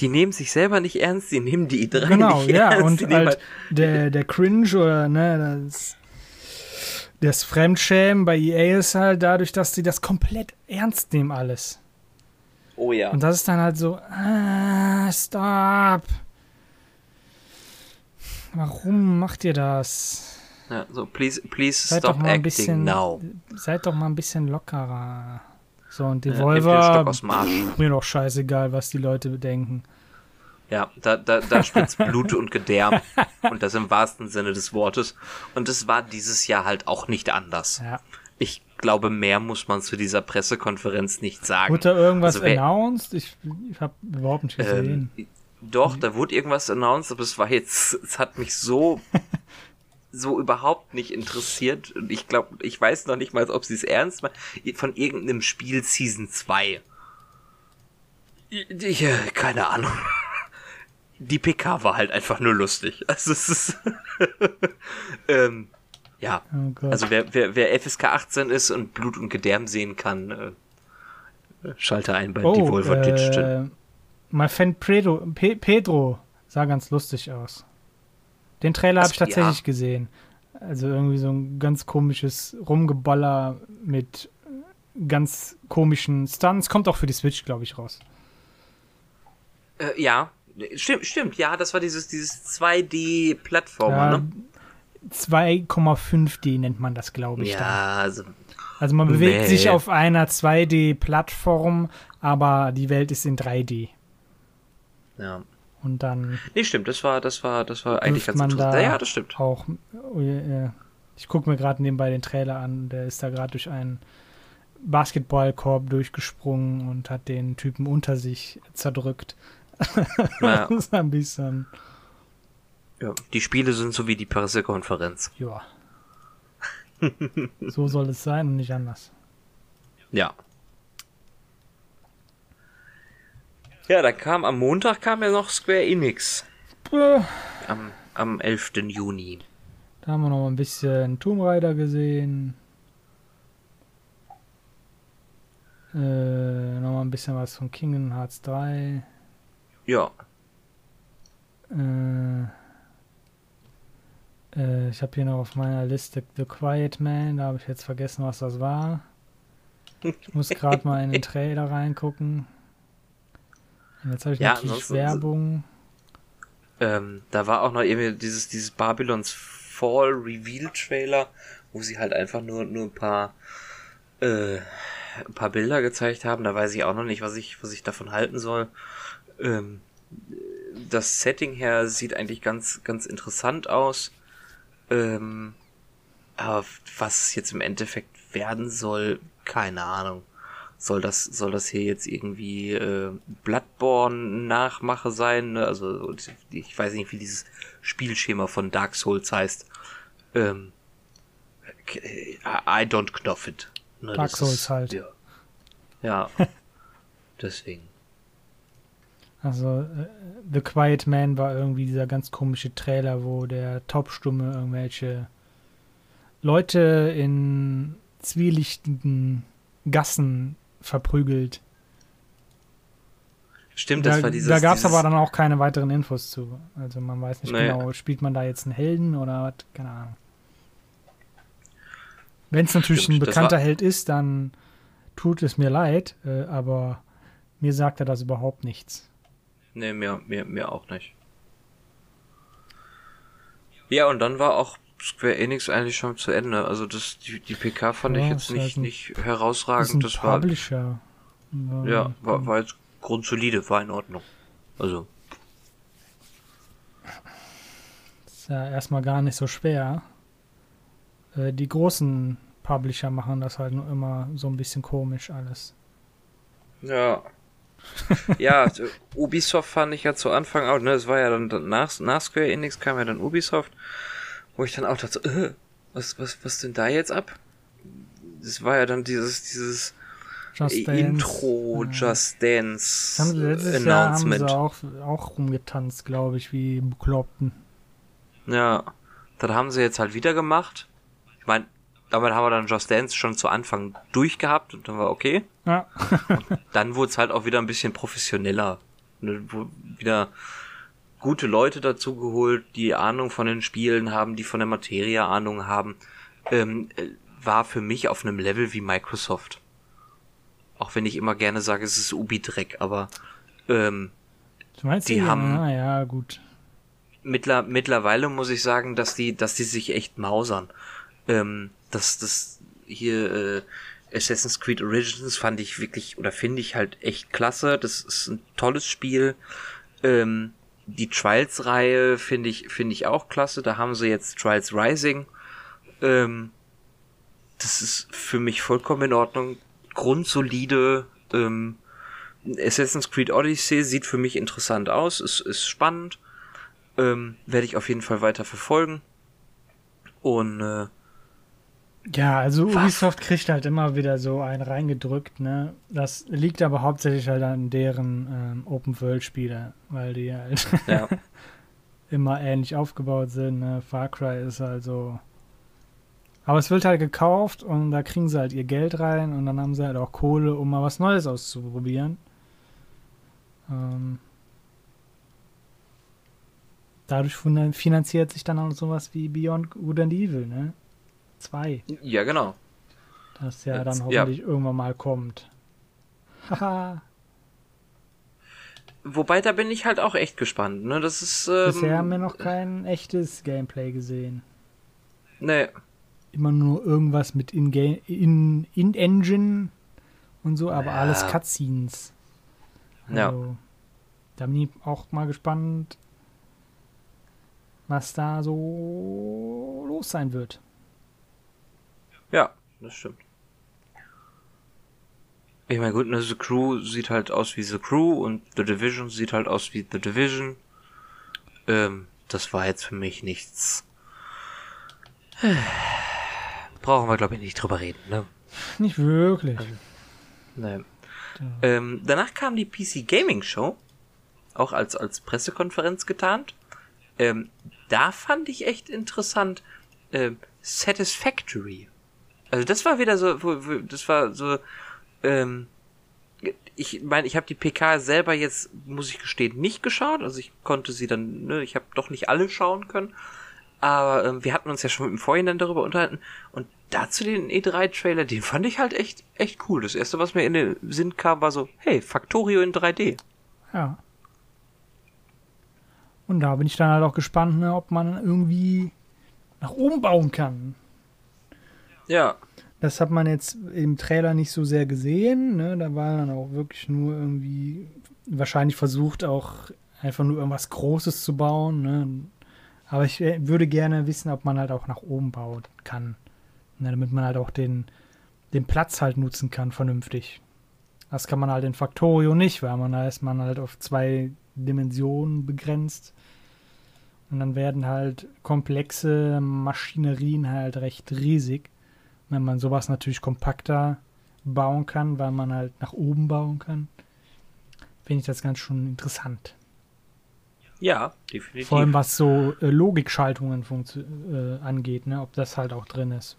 Die nehmen sich selber nicht ernst, die nehmen die E3 Genau, nicht ja, ernst. und die nehmen halt der, der Cringe oder ne, das, das Fremdschämen bei EA ist halt dadurch, dass sie das komplett ernst nehmen alles. oh ja. Und das ist dann halt so, ah, stop. Warum macht ihr das? ja. So, please, please Seid stop acting bisschen, now. seid doch mal ein bisschen lockerer. So, und Stock Devolver, Arsch. mir doch scheißegal, was die Leute bedenken. Ja, da, da, da spritzt Blut und Gedärm. [LAUGHS] Und das im wahrsten Sinne des Wortes. Und es war dieses Jahr halt auch nicht anders. Ja. Ich glaube, mehr muss man zu dieser Pressekonferenz nicht sagen. Wurde da irgendwas Also wer- announced? Ich, ich habe überhaupt nicht gesehen. Ähm, doch, da wurde irgendwas announced, aber es war jetzt, es hat mich so, [LAUGHS] so überhaupt nicht interessiert. Und ich glaube, ich weiß noch nicht mal, ob sie es ernst meinen. Von irgendeinem Spiel Season 2. Ich, äh, keine Ahnung. [LAUGHS] Die PK war halt einfach nur lustig. [LAUGHS] Also es ist, [LAUGHS] ähm, ja. oh. Also wer, wer, wer FSK 18 ist und Blut und Gedärm sehen kann, äh, schalte ein bei oh, Devolver Digital. äh, mein Fan Pedro, Pe Pedro sah ganz lustig aus. Den Trailer habe ich tatsächlich ja. gesehen. Also irgendwie so ein ganz komisches Rumgeballer mit ganz komischen Stunts. Kommt auch für die Switch, glaube ich, raus. Äh, ja, stimmt, stimmt. Ja, das war dieses, dieses 2D-Plattformer, ja, ne? 2,5D nennt man das, glaube ich. Ja, dann. also. Also man bewegt nee. sich auf einer 2D-Plattform, aber die Welt ist in 3D. Ja. Und dann. Nee, stimmt, das war, das war, das war eigentlich ganz interessant. Da ja, das stimmt. Auch, äh, ich gucke mir gerade nebenbei den Trailer an, der ist da gerade durch einen Basketballkorb durchgesprungen und hat den Typen unter sich zerdrückt. [LAUGHS] Ja. das ist ein bisschen. Ja, die Spiele sind so wie die Pressekonferenz. Ja. so soll es sein und nicht anders. Ja. Ja, da kam am Montag kam ja noch Square Enix. Am, am 11. Juni. Da haben wir noch ein bisschen Tomb Raider gesehen. Äh, noch mal ein bisschen was von Kingdom Hearts 3. Ja. Äh, äh, ich habe hier noch auf meiner Liste The Quiet Man. Da habe ich jetzt vergessen, was das war. Ich muss gerade mal in den [LAUGHS] Trailer reingucken. Und jetzt habe ich ja, natürlich Werbung. Ähm, da war auch noch irgendwie dieses, dieses Babylons Fall Reveal Trailer, wo sie halt einfach nur, nur ein paar, äh, ein paar Bilder gezeigt haben. Da weiß ich auch noch nicht, was ich, was ich davon halten soll. Ähm, das Setting her sieht eigentlich ganz, ganz interessant aus. Ähm, aber was jetzt im Endeffekt werden soll, keine Ahnung soll das, soll das hier jetzt irgendwie äh, Bloodborne-Nachmache sein? Ne? Also ich weiß nicht, wie dieses Spielschema von Dark Souls heißt. Ähm, I don't knoff it. Ne? Dark Souls ist, halt. Ja. ja. [LAUGHS] Deswegen. Also äh, The Quiet Man war irgendwie dieser ganz komische Trailer, wo der Taubstumme irgendwelche Leute in zwielichtigen Gassen verprügelt. Stimmt, das da, war dieses. Da gab es aber dann auch keine weiteren Infos zu. Also man weiß nicht nee. genau, spielt man da jetzt einen Helden oder was? Keine Ahnung. Wenn es natürlich Stimmt, ein bekannter Held ist, dann tut es mir leid, äh, aber mir sagt er das überhaupt nichts. Nee, mir, mir, mir auch nicht. Ja, und dann war auch Square Enix eigentlich schon zu Ende. Also das, die, die PK fand ja, ich jetzt nicht, halt nicht herausragend. Das, war, Publisher. Ja, war, war jetzt grundsolide, war in Ordnung. Also. Ist ja erstmal gar nicht so schwer. Äh, die großen Publisher machen das halt nur immer so ein bisschen komisch alles. Ja. ja, [LAUGHS] Ubisoft fand ich ja zu Anfang auch, ne? Es war ja dann nach, nach Square Enix kam ja dann Ubisoft. Wo ich dann auch dachte, äh, was, was, was denn da jetzt ab? Das war ja dann dieses, dieses Just Intro Dance. Just Dance haben sie letztes Announcement. Jahr haben sie auch, auch rumgetanzt, glaube ich, wie Bekloppten. Ja, das haben sie jetzt halt wieder gemacht. Ich meine, damit haben wir dann Just Dance schon zu Anfang durchgehabt und dann war okay. Ja. dann wurde es halt auch wieder ein bisschen professioneller. Ne, wieder gute Leute dazu geholt, die Ahnung von den Spielen haben, die von der Materie Ahnung haben, ähm, äh, war für mich auf einem Level wie Microsoft. Auch wenn ich immer gerne sage, es ist Ubi-Dreck, aber ähm, die haben. Ah, ja, gut. Mittler, mittlerweile muss ich sagen, dass die, dass die sich echt mausern. Ähm, dass das hier äh, Assassin's Creed Origins fand ich wirklich oder finde ich halt echt klasse. Das ist ein tolles Spiel. Ähm, die Trials-Reihe finde ich, finde ich auch klasse. Da haben sie jetzt Trials Rising. Ähm, das ist für mich vollkommen in Ordnung. Grundsolide. Ähm, Assassin's Creed Odyssey sieht für mich interessant aus, ist, ist spannend. Ähm, Werde ich auf jeden Fall weiter verfolgen. Und äh, ja, also Ubisoft kriegt halt immer wieder so einen reingedrückt, ne? Das liegt aber hauptsächlich halt an deren ähm, Open-World-Spiele, weil die halt [LAUGHS] ja. immer ähnlich aufgebaut sind. Ne? Far Cry ist halt so. Aber es wird halt gekauft und da kriegen sie halt ihr Geld rein und dann haben sie halt auch Kohle, um mal was Neues auszuprobieren. Ähm, dadurch finanziert sich dann auch sowas wie Beyond Good and Evil, ne? Zwei. Ja, genau. Das ja Jetzt, dann hoffentlich ja. irgendwann mal kommt. Haha. Wobei, da bin ich halt auch echt gespannt, ne? Das ist. Ähm, Bisher haben wir noch kein echtes Gameplay gesehen. Nee. Immer nur irgendwas mit In-Engine in, in und so, aber ja. alles Cutscenes. Also, ja. Da bin ich auch mal gespannt, was da so los sein wird. Ja, das stimmt. Ich meine, gut, ne, The Crew sieht halt aus wie The Crew und The Division sieht halt aus wie The Division. Ähm, das war jetzt für mich nichts. [SIGHS] Brauchen wir, glaube ich, nicht drüber reden, ne? Nicht wirklich. Also, ne. Ja. Ähm, danach kam die PC Gaming Show. Auch als, als Pressekonferenz getarnt. Ähm, da fand ich echt interessant, ähm, Satisfactory. Also das war wieder so, das war so, ähm, ich meine, ich habe die PK selber jetzt, muss ich gestehen, nicht geschaut. Also ich konnte sie dann, ne, ich habe doch nicht alle schauen können. Aber ähm, wir hatten uns ja schon im Vorhinein darüber unterhalten. Und dazu den E3-Trailer, den fand ich halt echt, echt cool. Das erste, was mir in den Sinn kam, war so, hey, Factorio in 3D. Ja. Und da bin ich dann halt auch gespannt, ne, ob man irgendwie nach oben bauen kann. Ja. Das hat man jetzt im Trailer nicht so sehr gesehen. Ne? Da war dann auch wirklich nur irgendwie wahrscheinlich versucht, auch einfach nur irgendwas Großes zu bauen. Ne? Aber ich äh, würde gerne wissen, ob man halt auch nach oben bauen kann. Ne? Damit man halt auch den, den Platz halt nutzen kann, vernünftig. Das kann man halt in Factorio nicht, weil man da ist man halt auf zwei Dimensionen begrenzt. Und dann werden halt komplexe Maschinerien halt recht riesig. Wenn man sowas natürlich kompakter bauen kann, weil man halt nach oben bauen kann, finde ich das ganz schon interessant. Ja, definitiv. Vor allem was so äh, Logikschaltungen äh, angeht, ne? ob das halt auch drin ist.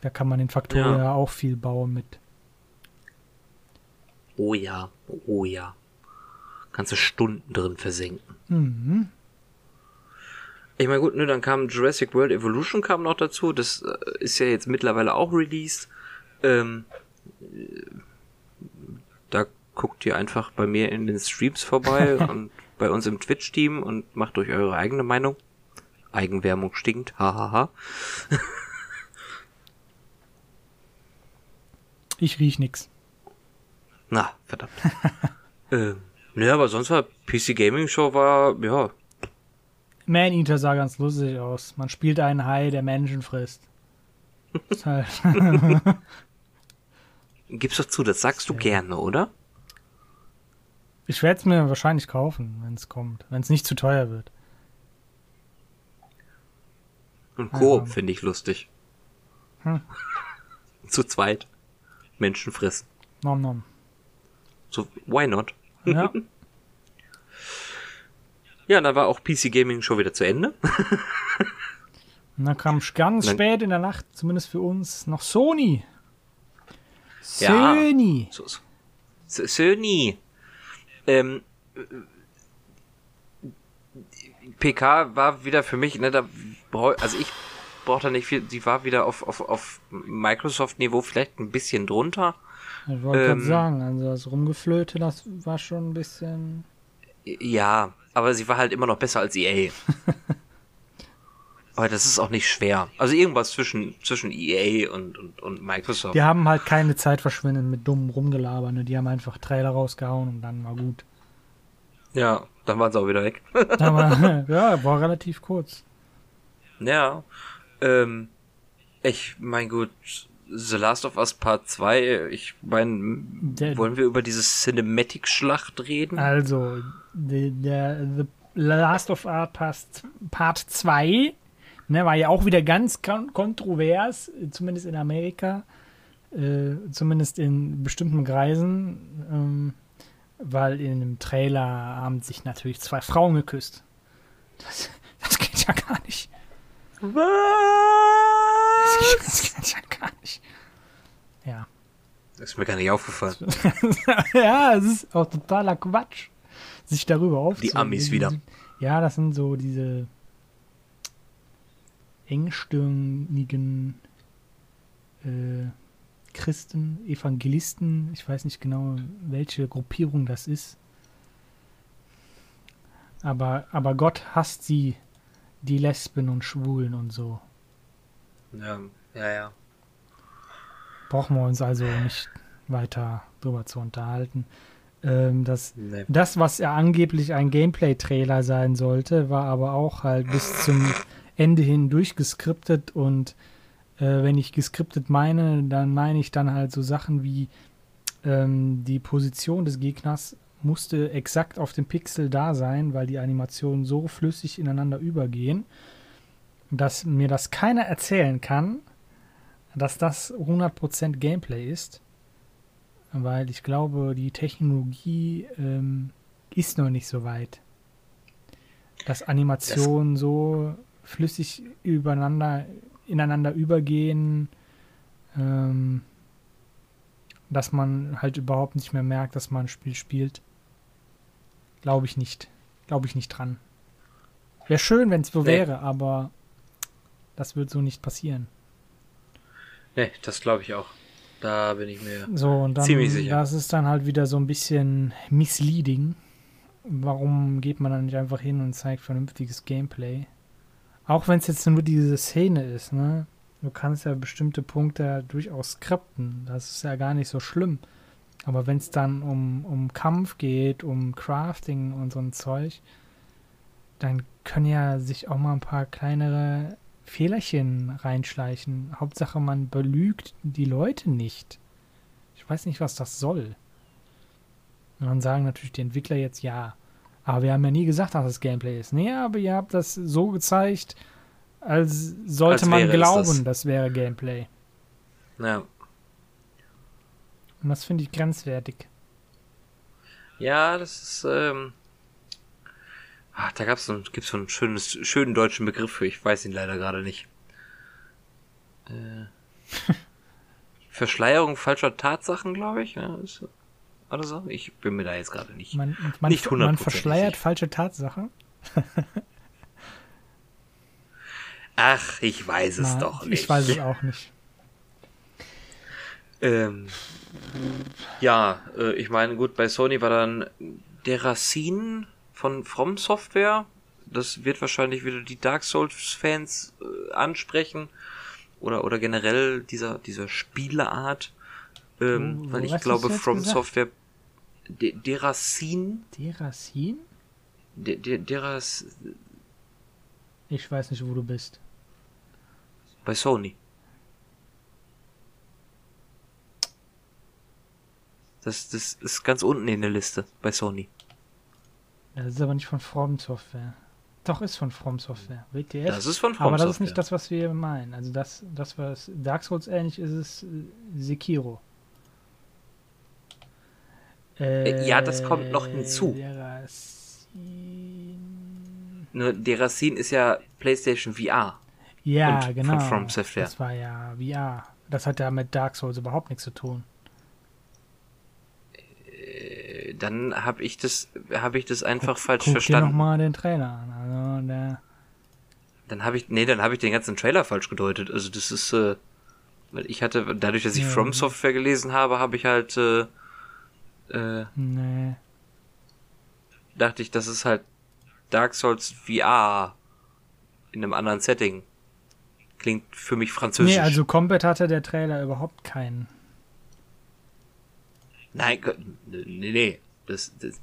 Da kann man in Faktoren ja. auch viel bauen mit. Oh ja, oh ja. Ganze Stunden drin versenken. Mhm. Ich meine, gut, ne, dann kam Jurassic World Evolution kam noch dazu. Das äh, ist ja jetzt mittlerweile auch released. Ähm, da guckt ihr einfach bei mir in den Streams vorbei [LAUGHS] und bei uns im Twitch-Team und macht euch eure eigene Meinung. Eigenwärmung stinkt, hahaha. ich riech nix. Na, verdammt. [LAUGHS] ähm, ne, aber sonst war PC Gaming Show war, ja, Man-Eater sah ganz lustig aus. Man spielt einen Hai, der Menschen frisst. halt [LAUGHS] Gib's doch zu, das sagst du gerne, oder? Ich werde es mir wahrscheinlich kaufen, wenn es kommt. Wenn es nicht zu teuer wird. Und Koop ja. finde ich lustig. Hm. [LAUGHS] zu zweit. Menschen fressen. Nom nom. So, why not? Ja. [LAUGHS] Ja, dann war auch PC Gaming schon wieder zu Ende. Und [LAUGHS] dann kam ganz dann, spät in der Nacht, zumindest für uns, noch Sony. Sony. Ja, so, Sony. Ähm, PK war wieder für mich, ne, da also ich brauchte nicht viel, sie war wieder auf, auf, auf Microsoft-Niveau vielleicht ein bisschen drunter. Ich wollte ähm, gerade sagen, also das Rumgeflöte, das war schon ein bisschen. Ja, aber sie war halt immer noch besser als EA. [LAUGHS] aber das ist auch nicht schwer. Also irgendwas zwischen, zwischen EA und, und, und Microsoft. Die haben halt keine Zeit verschwendet mit dummem Rumgelabern. Ne? Die haben einfach Trailer rausgehauen und dann war gut. Ja, dann waren sie auch wieder weg. [LAUGHS] war, [LAUGHS] ja, war relativ kurz. Ja. Ähm, ich, mein gut, The Last of Us Part 2, ich meine, wollen wir über diese Cinematic-Schlacht reden? Also, der, der The Last of Us Part 2 ne, war ja auch wieder ganz kontrovers, zumindest in Amerika, äh, zumindest in bestimmten Kreisen, ähm, weil in dem Trailer haben sich natürlich zwei Frauen geküsst. Das, das geht ja gar nicht. Was? [LAUGHS] Das geht, ja gar nicht. Ja. Das ist mir gar nicht aufgefallen. [LAUGHS] ja, es ist auch totaler Quatsch, sich darüber aufzuregen. Die Amis wieder. Ja, das sind so diese engstirnigen äh, Christen, Evangelisten, ich weiß nicht genau, welche Gruppierung das ist. Aber, aber Gott hasst sie, die Lesben und Schwulen und so. Ja, ja, ja. Brauchen wir uns also nicht weiter drüber zu unterhalten. Ähm, das, Nee. das, was ja angeblich ein Gameplay-Trailer sein sollte, war aber auch halt bis zum Ende hin durchgeskriptet und äh, wenn ich geskriptet meine, dann meine ich dann halt so Sachen wie ähm, die Position des Gegners musste exakt auf dem Pixel da sein, weil die Animationen so flüssig ineinander übergehen, dass mir das keiner erzählen kann, dass das 100% Gameplay ist, weil ich glaube, die Technologie ähm, ist noch nicht so weit, dass Animationen so flüssig übereinander, ineinander übergehen, ähm, dass man halt überhaupt nicht mehr merkt, dass man ein Spiel spielt. Glaube ich nicht. Glaube ich nicht dran. Wäre schön, wenn es so Nee. wäre, aber das wird so nicht passieren. Nee, das glaube ich auch. Da bin ich mir. So, und dann, Ziemlich sicher. das ist dann halt wieder so ein bisschen misleading. Warum geht man dann nicht einfach hin und zeigt vernünftiges Gameplay? Auch wenn es jetzt nur diese Szene ist, ne? Du kannst ja bestimmte Punkte ja durchaus skripten. Das ist ja gar nicht so schlimm. Aber wenn es dann um, um Kampf geht, um Crafting und so ein Zeug, dann können ja sich auch mal ein paar kleinere Fehlerchen reinschleichen. Hauptsache, man belügt die Leute nicht. Ich weiß nicht, was das soll. Und dann sagen natürlich die Entwickler jetzt ja. Aber wir haben ja nie gesagt, dass es Gameplay ist. Nee, aber ihr habt das so gezeigt, als sollte Als man glauben, das. das wäre Gameplay. Ja. Und das finde ich grenzwertig. Ja, das ist, ähm. Ach, da gab's so, gibt's so einen schönes, schönen deutschen Begriff für, ich weiß ihn leider gerade nicht. Äh, [LAUGHS] Verschleierung falscher Tatsachen, glaube ich. Ja, ist, oder so? Ich bin mir da jetzt gerade nicht. Man, man, Nicht man hundertprozentig verschleiert falsche Tatsachen. [LAUGHS] Ach, ich weiß es Na, doch nicht. Ich weiß es auch nicht. Ähm, ja, äh, ich meine, gut, bei Sony war dann der Racine von From Software. Das wird wahrscheinlich wieder die Dark Souls-Fans äh, ansprechen. Oder, oder generell dieser, dieser Spieleart. Ähm, weil ich glaube, From gesagt? Software. De, Deracine. Derasin? De, de, Deras. Ich weiß nicht, wo du bist. Bei Sony. Das, das ist ganz unten in der Liste bei Sony. Das ist aber nicht von From Software. Doch, ist von From Software. WTF. Das ist von From aber das ist Software. nicht das, was wir meinen. Also das, das was Dark Souls ähnlich ist, ist äh, Sekiro. Äh, ja, das kommt noch hinzu. Derasin. Nur Deracine ist ja PlayStation VR. Ja, Und von genau. From Software. Das war ja VR. Das hat ja mit Dark Souls überhaupt nichts zu tun. Äh, Dann habe ich das, habe ich das einfach falsch Guck dir verstanden. nochmal den Trailer an. Also der, Dann habe ich, nee, dann habe ich den ganzen Trailer falsch gedeutet. Also das ist, äh, weil ich hatte, dadurch, dass ich Ja. From Software gelesen habe, habe ich halt, äh, äh, nee. dachte ich, das ist halt Dark Souls VR in einem anderen Setting. Klingt für mich französisch. Nee, also Combat hatte der Trailer überhaupt keinen. Nein, nee, nee. Das, das,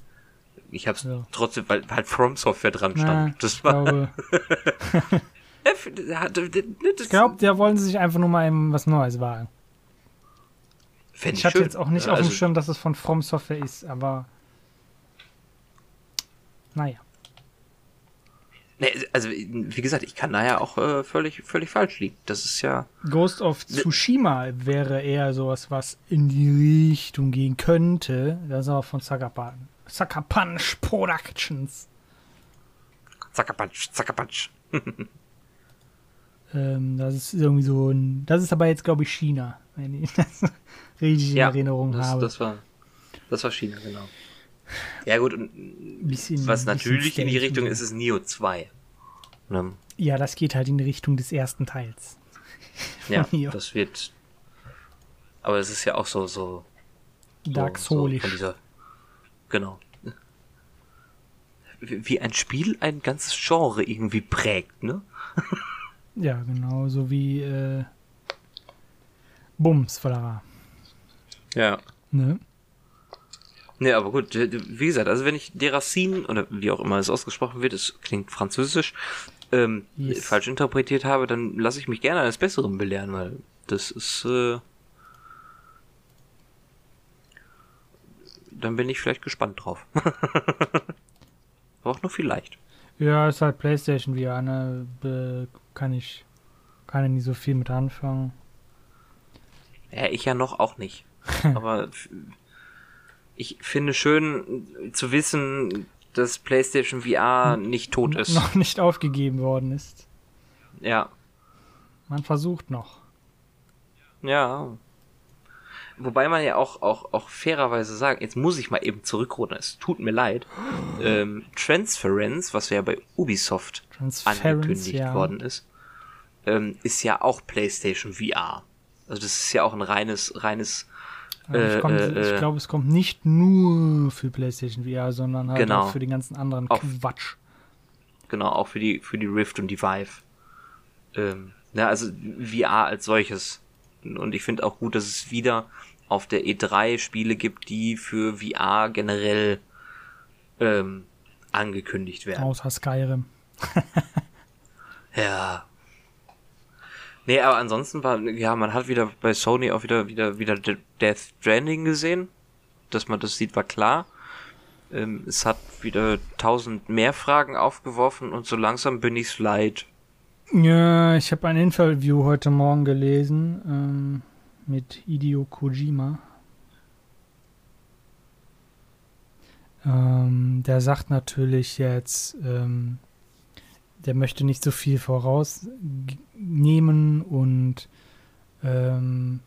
ich hab's Ja. trotzdem, weil halt From Software dran stand. das ich war. glaube, [LAUGHS] Ich ich glaube, da wollen sie sich einfach nur mal was Neues wagen. Fänd Ich hatte schön. jetzt auch nicht Ja, auf dem also, Schirm, dass es von From Software ist, aber naja. Nee, also, wie gesagt, ich kann da ja auch äh, völlig, völlig falsch liegen. Das ist ja. Ghost of Tsushima wäre eher sowas, was in die Richtung gehen könnte. Das ist aber von Sucker Punch Productions. Zackerpatsch, zackerpatsch. [LAUGHS] Ähm, das ist irgendwie so ein. Das ist aber jetzt, glaube ich, China. wenn ich [LAUGHS] das richtig Ja, in Erinnerung das, habe. das war das war China, genau. Ja gut, und Bisschen- was natürlich in die Richtung ist, ist Neo 2. Ne? ja, das geht halt in die Richtung des ersten Teils. [LAUGHS] Ja, Neo. das wird. Aber es ist ja auch so, so. so Dark so Soulisch. von dieser, Genau. Wie ein Spiel ein ganzes Genre irgendwie prägt, ne? [LAUGHS] ja, genau, so wie äh, Bums, Valara. Ja. Ne? Ne, aber gut, wie gesagt, also wenn ich Deracin, oder wie auch immer es ausgesprochen wird, es klingt französisch, ähm, Yes. falsch interpretiert habe, dann lasse ich mich gerne eines Besseren belehren, weil das ist, äh, dann bin ich vielleicht gespannt drauf. [LAUGHS] aber auch nur vielleicht. Ja, ist halt PlayStation VR, ne? Kann ich kann ich nicht so viel mit anfangen. Ja, ich ja noch auch nicht. [LAUGHS] Aber ich finde schön zu wissen, dass PlayStation VR nicht tot ist. Noch nicht aufgegeben worden ist. Ja, Man versucht noch. ja. Wobei man ja auch, auch, auch fairerweise sagen, jetzt muss ich mal eben zurückrudern, es tut mir leid. [GASPS] Ähm, Transference, was ja bei Ubisoft angekündigt ja. worden ist, ähm, ist ja auch PlayStation VR. Also das ist ja auch ein reines, reines Ich, Äh, komm- äh, ich glaube, es kommt nicht nur für PlayStation VR, sondern halt Genau. auch für den ganzen anderen Auf- Quatsch. Genau, auch für die, für die Rift und die Vive. Ähm, ja, also VR als solches. Und ich finde auch gut, dass es wieder auf der E3 Spiele gibt, die für VR generell ähm, angekündigt werden. Außer Skyrim. [LAUGHS] Ja. Nee, aber ansonsten war, ja, man hat wieder bei Sony auch wieder, wieder, wieder De- Death Stranding gesehen. Dass man das sieht, war klar. Ähm, es hat wieder tausend mehr Fragen aufgeworfen und so langsam bin ich's leid. Ja, ich habe ein Interview heute Morgen gelesen ähm, mit Hideo Kojima. Ähm, der sagt natürlich jetzt, ähm, der möchte nicht so viel vorausnehmen und ähm,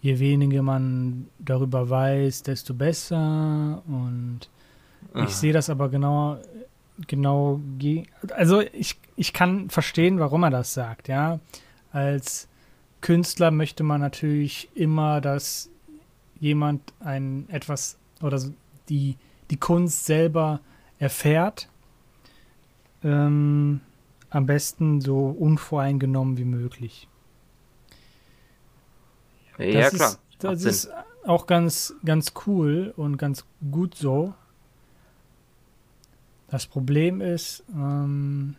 je weniger man darüber weiß, desto besser. Und Ah. ich sehe das aber genau, genau, ge- also ich, ich kann verstehen, warum er das sagt, ja. Als Künstler möchte man natürlich immer, dass jemand ein etwas oder die, die Kunst selber erfährt. Ähm, am besten so unvoreingenommen wie möglich. Ja, das klar. Ist, das Sinn. ist auch ganz, ganz cool und ganz gut so. Das Problem ist, ähm,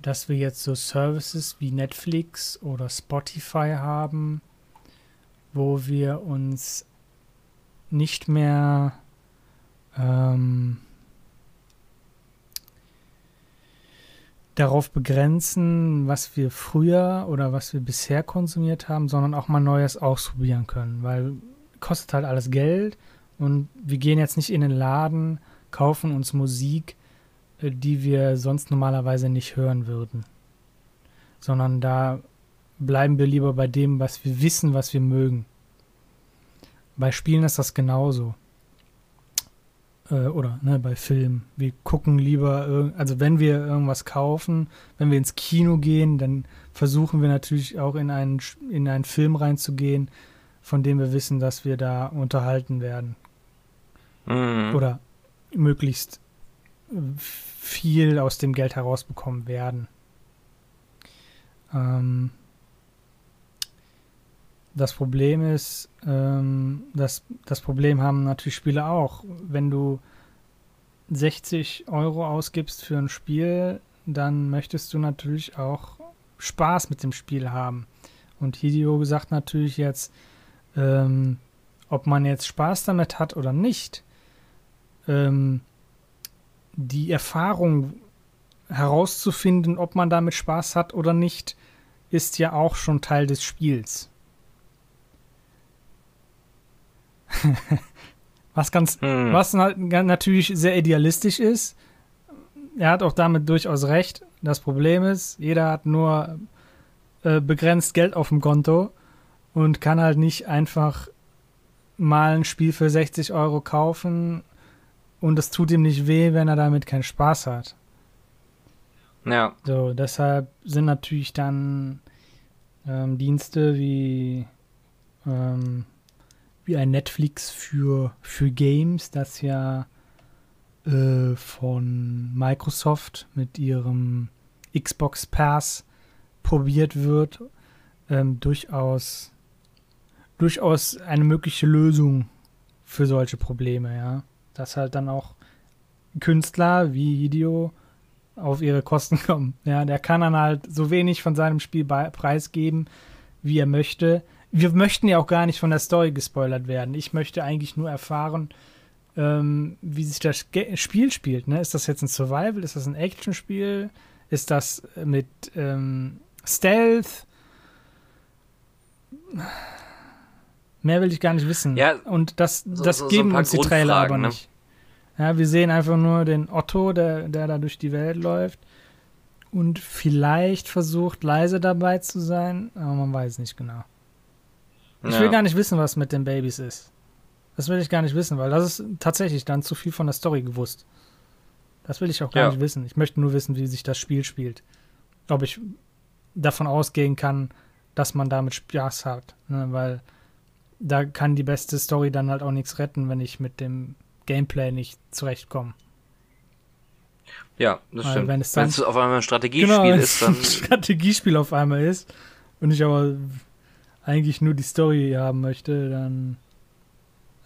dass wir jetzt so Services wie Netflix oder Spotify haben, wo wir uns nicht mehr ähm, darauf begrenzen, was wir früher oder was wir bisher konsumiert haben, sondern auch mal Neues ausprobieren können, weil kostet halt alles Geld und wir gehen jetzt nicht in den Laden, kaufen uns Musik, äh, die wir sonst normalerweise nicht hören würden, sondern da bleiben wir lieber bei dem, was wir wissen, was wir mögen. Bei Spielen ist das genauso. Äh, oder ne, bei Filmen. Wir gucken lieber, also wenn wir irgendwas kaufen, wenn wir ins Kino gehen, dann versuchen wir natürlich auch in einen, in einen Film reinzugehen, von dem wir wissen, dass wir da unterhalten werden. Mhm. Oder möglichst äh, viel aus dem Geld herausbekommen werden. Ähm, das Problem ist, ähm, das, das Problem haben natürlich Spiele auch. Wenn du 60 Euro ausgibst für ein Spiel, dann möchtest du natürlich auch Spaß mit dem Spiel haben. Und Hideo sagt natürlich jetzt, ähm, ob man jetzt Spaß damit hat oder nicht, ähm, die Erfahrung herauszufinden, ob man damit Spaß hat oder nicht, ist ja auch schon Teil des Spiels. [LAUGHS] was ganz, Hm. was natürlich sehr idealistisch ist. Er hat auch damit durchaus recht. Das Problem ist, jeder hat nur äh, begrenzt Geld auf dem Konto und kann halt nicht einfach mal ein Spiel für 60 Euro kaufen und es tut ihm nicht weh, wenn er damit keinen Spaß hat. Ja. So, deshalb sind natürlich dann ähm, Dienste wie, ähm, wie ein Netflix für, für Games, das ja äh, von Microsoft mit ihrem Xbox Pass probiert wird, ähm, durchaus, durchaus eine mögliche Lösung für solche Probleme, ja. Dass halt dann auch Künstler wie Hideo auf ihre Kosten kommen. Ja, der kann dann halt so wenig von seinem Spiel preisgeben, wie er möchte. Wir möchten ja auch gar nicht von der Story gespoilert werden. Ich möchte eigentlich nur erfahren, ähm, wie sich das Spiel spielt. Ne? Ist das jetzt ein Survival? Ist das ein Action-Spiel? Ist das mit ähm, Stealth? Mehr will ich gar nicht wissen. Ja, Und das, das so, geben so uns die Trailer aber ne? nicht. Ja, wir sehen einfach nur den Otto, der, der da durch die Welt läuft und vielleicht versucht, leise dabei zu sein, aber man weiß nicht genau. Ich ja. will gar nicht wissen, was mit den Babys ist. Das will ich gar nicht wissen, weil das ist tatsächlich dann zu viel von der Story gewusst. Das will ich auch gar ja. nicht wissen. Ich möchte nur wissen, wie sich das Spiel spielt. Ob ich davon ausgehen kann, dass man damit Spaß hat. Ne? Weil da kann die beste Story dann halt auch nichts retten, wenn ich mit dem Gameplay nicht zurechtkommen. Ja, das Weil stimmt. Wenn es, dann, auf einmal ein Strategiespiel genau, ist, dann. Strategiespiel auf einmal ist und ich aber eigentlich nur die Story haben möchte, dann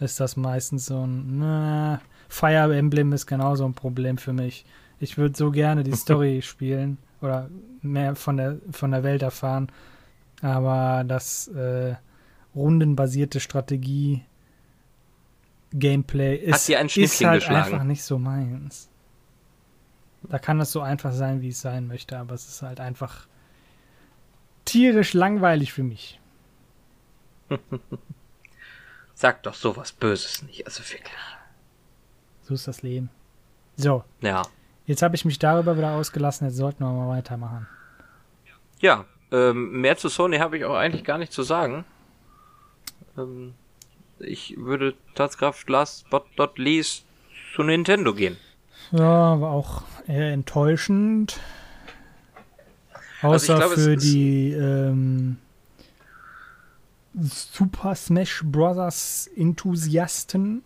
ist das meistens so ein. Na, Fire Emblem ist genauso ein Problem für mich. Ich würde so gerne die [LAUGHS] Story spielen oder mehr von der, von der Welt erfahren, aber das äh, rundenbasierte Strategie Gameplay ist, ist halt geschlagen. einfach nicht so meins. Da kann es so einfach sein, wie es sein möchte, aber es ist halt einfach tierisch langweilig für mich. [LAUGHS] Sag doch sowas Böses nicht, also wirklich. So ist das Leben. So. Ja. Jetzt habe ich mich darüber wieder ausgelassen, jetzt sollten wir mal weitermachen. Ja, ähm, mehr zu Sony habe ich auch eigentlich gar nicht zu sagen. Ähm, ich würde Tatskraft last but not least zu Nintendo gehen. Ja, war auch eher enttäuschend. Außer also glaub, für die ähm, Super Smash Bros. Enthusiasten.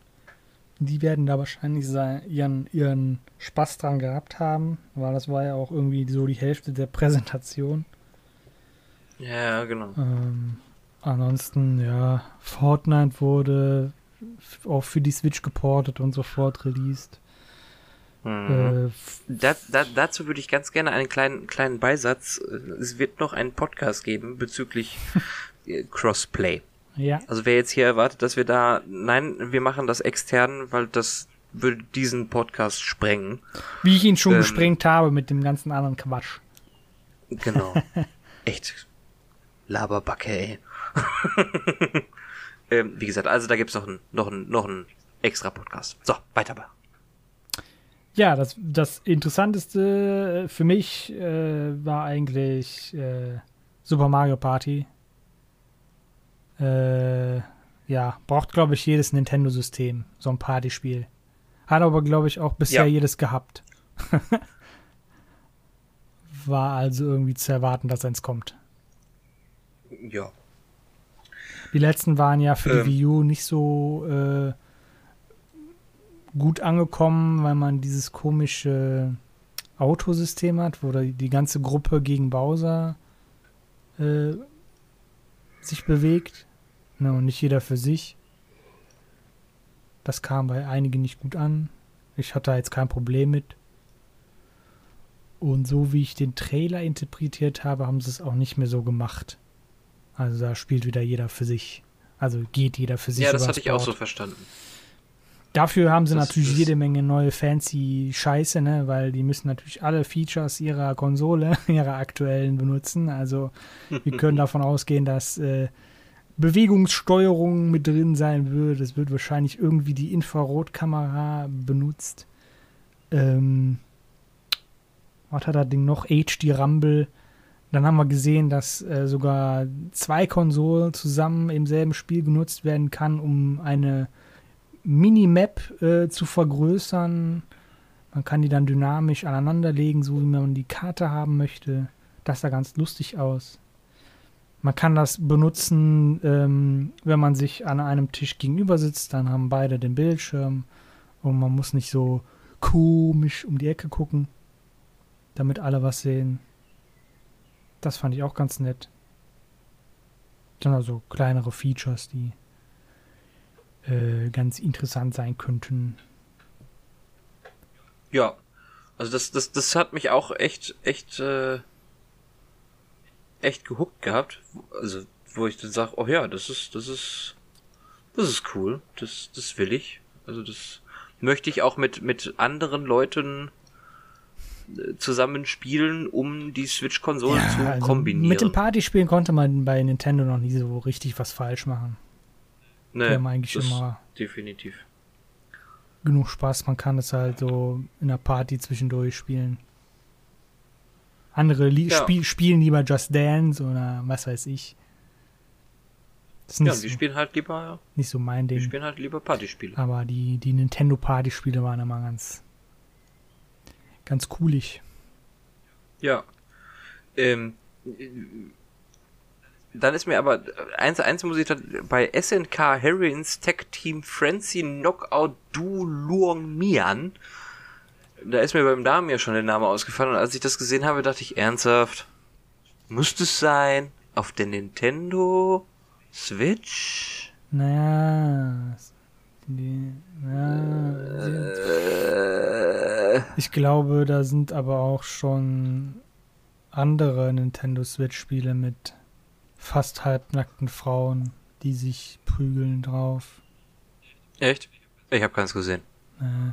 Die werden da wahrscheinlich ihren, ihren Spaß dran gehabt haben, weil das war ja auch irgendwie so die Hälfte der Präsentation. Ja, genau. Ähm, Ansonsten, ja, Fortnite wurde auch für die Switch geportet und sofort released. Mhm. Äh, da, da, dazu würde ich ganz gerne einen kleinen, kleinen Beisatz. Es wird noch einen Podcast geben bezüglich [LAUGHS] Crossplay. Ja. Also wer jetzt hier erwartet, dass wir da, nein, wir machen das extern, weil das würde diesen Podcast sprengen. Wie ich ihn schon ähm, gesprengt habe mit dem ganzen anderen Quatsch. Genau. [LAUGHS] Echt. Laberbacke, ey. [LAUGHS] ähm, wie gesagt, also da gibt's noch einen noch ein, noch ein extra Podcast. So, weiter. Ja, das, das Interessanteste für mich äh, war eigentlich äh, Super Mario Party. Äh, ja, braucht, glaube ich, jedes Nintendo-System, so ein Partyspiel. Hat aber, glaube ich, auch bisher ja. jedes gehabt. [LAUGHS] war also irgendwie zu erwarten, dass eins kommt. Ja, die letzten waren ja für ähm. die Wii U nicht so äh, gut angekommen, weil man dieses komische Autosystem hat, wo die ganze Gruppe gegen Bowser äh, sich bewegt. Ne, und nicht jeder für sich. Das kam bei einigen nicht gut an. Ich hatte jetzt kein Problem mit. Und so wie ich den Trailer interpretiert habe, haben sie es auch nicht mehr so gemacht. Also da spielt wieder jeder für sich. Also geht jeder für sich. Ja, das hatte ich auch so verstanden. Dafür haben sie das natürlich jede Menge neue fancy Scheiße, ne? weil die müssen natürlich alle Features ihrer Konsole, [LAUGHS] ihrer aktuellen benutzen. Also [LAUGHS] wir können davon ausgehen, dass äh, Bewegungssteuerung mit drin sein wird. Es wird wahrscheinlich irgendwie die Infrarotkamera benutzt. Ähm, was hat das Ding noch? HD Rumble Dann haben wir gesehen, dass äh, sogar zwei Konsolen zusammen im selben Spiel genutzt werden kann, um eine Minimap äh, zu vergrößern. Man kann die dann dynamisch aneinanderlegen, so wie man die Karte haben möchte. Das sah ganz lustig aus. Man kann das benutzen, ähm, wenn man sich an einem Tisch gegenüber sitzt, dann haben beide den Bildschirm und man muss nicht so komisch um die Ecke gucken, damit alle was sehen. Das fand ich auch ganz nett. Dann also kleinere Features, die äh, ganz interessant sein könnten. Ja, also das, das, das hat mich auch echt, echt, äh, echt gehuckt gehabt. Also, wo ich dann sage, oh ja, das ist, das ist, das ist cool. Das, das will ich. Also das möchte ich auch mit, mit anderen Leuten äh, zusammen spielen, um die Switch-Konsolen Ja, zu also kombinieren. Mit den Partyspielen konnte man bei Nintendo noch nie so richtig was falsch machen. Die nee, haben eigentlich immer definitiv. genug Spaß. Man kann es halt so in der Party zwischendurch spielen. Andere li Ja. spiel spielen lieber Just Dance oder was weiß ich. Das ist Ja, die so, spielen halt lieber, nicht so mein die Ding. spielen halt lieber Partyspiele. Aber die, die Nintendo Party-Spiele waren immer ganz, ganz coolig. Ja. Ähm, dann ist mir aber eins, eins muss ich da, bei SNK Heroines Tech Team Frenzy Knockout Du Luong Mian, da ist mir beim Namen ja schon der Name ausgefallen und als ich das gesehen habe, dachte ich ernsthaft, muss das sein? Auf der Nintendo Switch? Naja. Die, ja, Äh, ich glaube, da sind aber auch schon andere Nintendo Switch-Spiele mit fast halbnackten Frauen, die sich prügeln drauf. echt? Ich habe keins gesehen. Äh,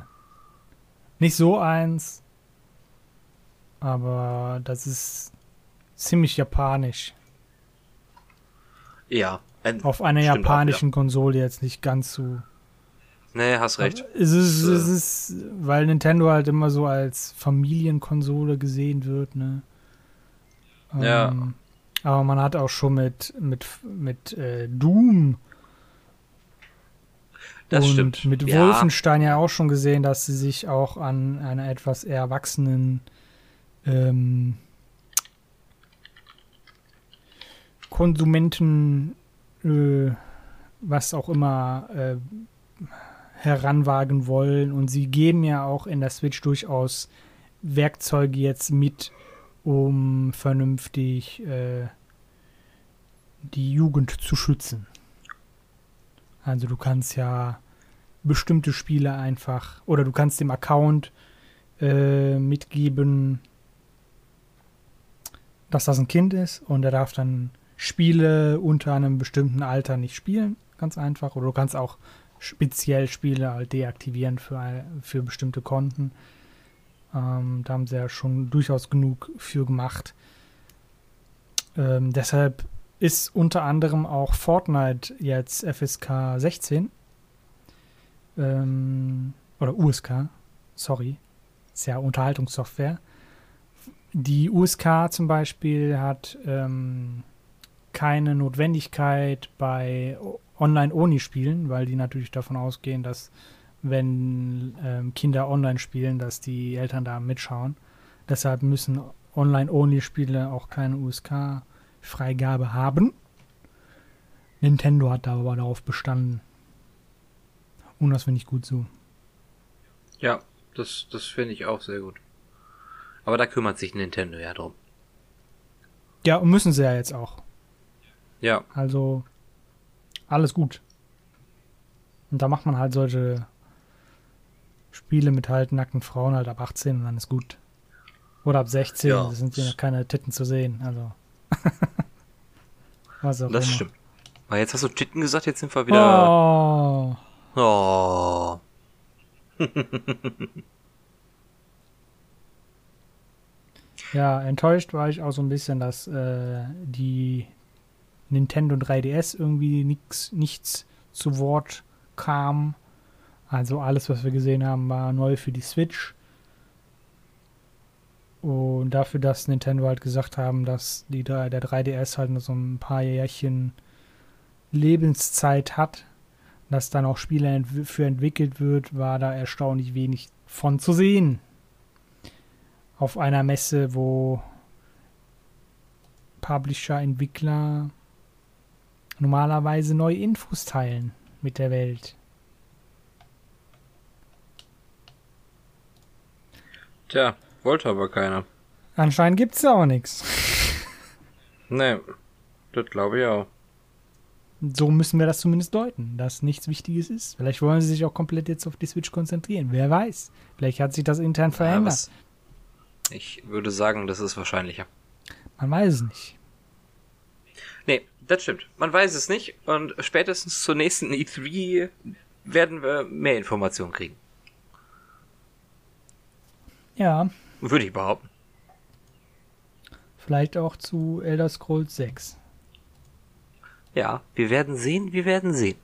nicht so eins, aber das ist ziemlich japanisch. Ja. Ein, Auf einer japanischen Konsole jetzt nicht ganz so. nee, hast recht. Es ist, Äh. es ist, weil Nintendo halt immer so als Familienkonsole gesehen wird, ne? Ja. Ähm, aber man hat auch schon mit, mit, mit äh, Doom Das und stimmt. mit Ja. Wolfenstein ja auch schon gesehen, dass sie sich auch an einer etwas eher erwachsenen ähm, Konsumenten, äh, was auch immer, äh, heranwagen wollen. Und sie geben ja auch in der Switch durchaus Werkzeuge jetzt mit, um vernünftig äh, die Jugend zu schützen. Also du kannst ja bestimmte Spiele einfach oder du kannst dem Account äh, mitgeben, dass das ein Kind ist und er darf dann Spiele unter einem bestimmten Alter nicht spielen, ganz einfach. Oder du kannst auch speziell Spiele halt deaktivieren für, für bestimmte Konten. Ähm, da haben sie ja schon durchaus genug für gemacht. Ähm, deshalb ist unter anderem auch Fortnite jetzt FSK 16. Ähm, oder USK, sorry. Ist ja Unterhaltungssoftware. Die USK zum Beispiel hat ähm, keine Notwendigkeit bei O- Online-Only-Spielen, weil die natürlich davon ausgehen, dass wenn ähm, Kinder online spielen, dass die Eltern da mitschauen. Deshalb müssen Online-Only-Spiele auch keine USK-Freigabe haben. Nintendo hat da aber darauf bestanden. Und das finde ich gut so. Ja, das, das finde ich auch sehr gut. Aber da kümmert sich Nintendo ja drum. Ja, und müssen sie ja jetzt auch. Ja, Also alles gut. Und da macht man halt solche Spiele mit halt nackten Frauen halt ab 18 und dann ist gut. Oder ab 16, Ja. da sind ja keine Titten zu sehen. Also. [LAUGHS] Was auch das immer. stimmt. Aber jetzt hast du Titten gesagt, jetzt sind wir wieder. Oh. Oh. Ja, enttäuscht war ich auch so ein bisschen, dass äh, die Nintendo 3DS irgendwie nix, nichts zu Wort kam. Also alles, was wir gesehen haben, war neu für die Switch. Und dafür, dass Nintendo halt gesagt haben, dass die, der 3DS halt nur so ein paar Jährchen Lebenszeit hat, dass dann auch Spiele ent für entwickelt wird, war da erstaunlich wenig von zu sehen. Auf einer Messe, wo Publisher, Entwickler normalerweise neue Infos teilen mit der Welt. Tja, wollte aber keiner. Anscheinend gibt es da auch nichts. Nee, das glaube ich auch. So müssen wir das zumindest deuten, dass nichts Wichtiges ist. Vielleicht wollen sie sich auch komplett jetzt auf die Switch konzentrieren. Wer weiß. Vielleicht hat sich das intern verändert. Ja, ich würde sagen, das ist wahrscheinlicher. Man weiß es nicht. Nee, das stimmt. Man weiß es nicht. Und spätestens zur nächsten E3 werden wir mehr Informationen kriegen. Ja. Würde ich behaupten. Vielleicht auch zu Elder Scrolls 6. Ja, wir werden sehen, wir werden sehen.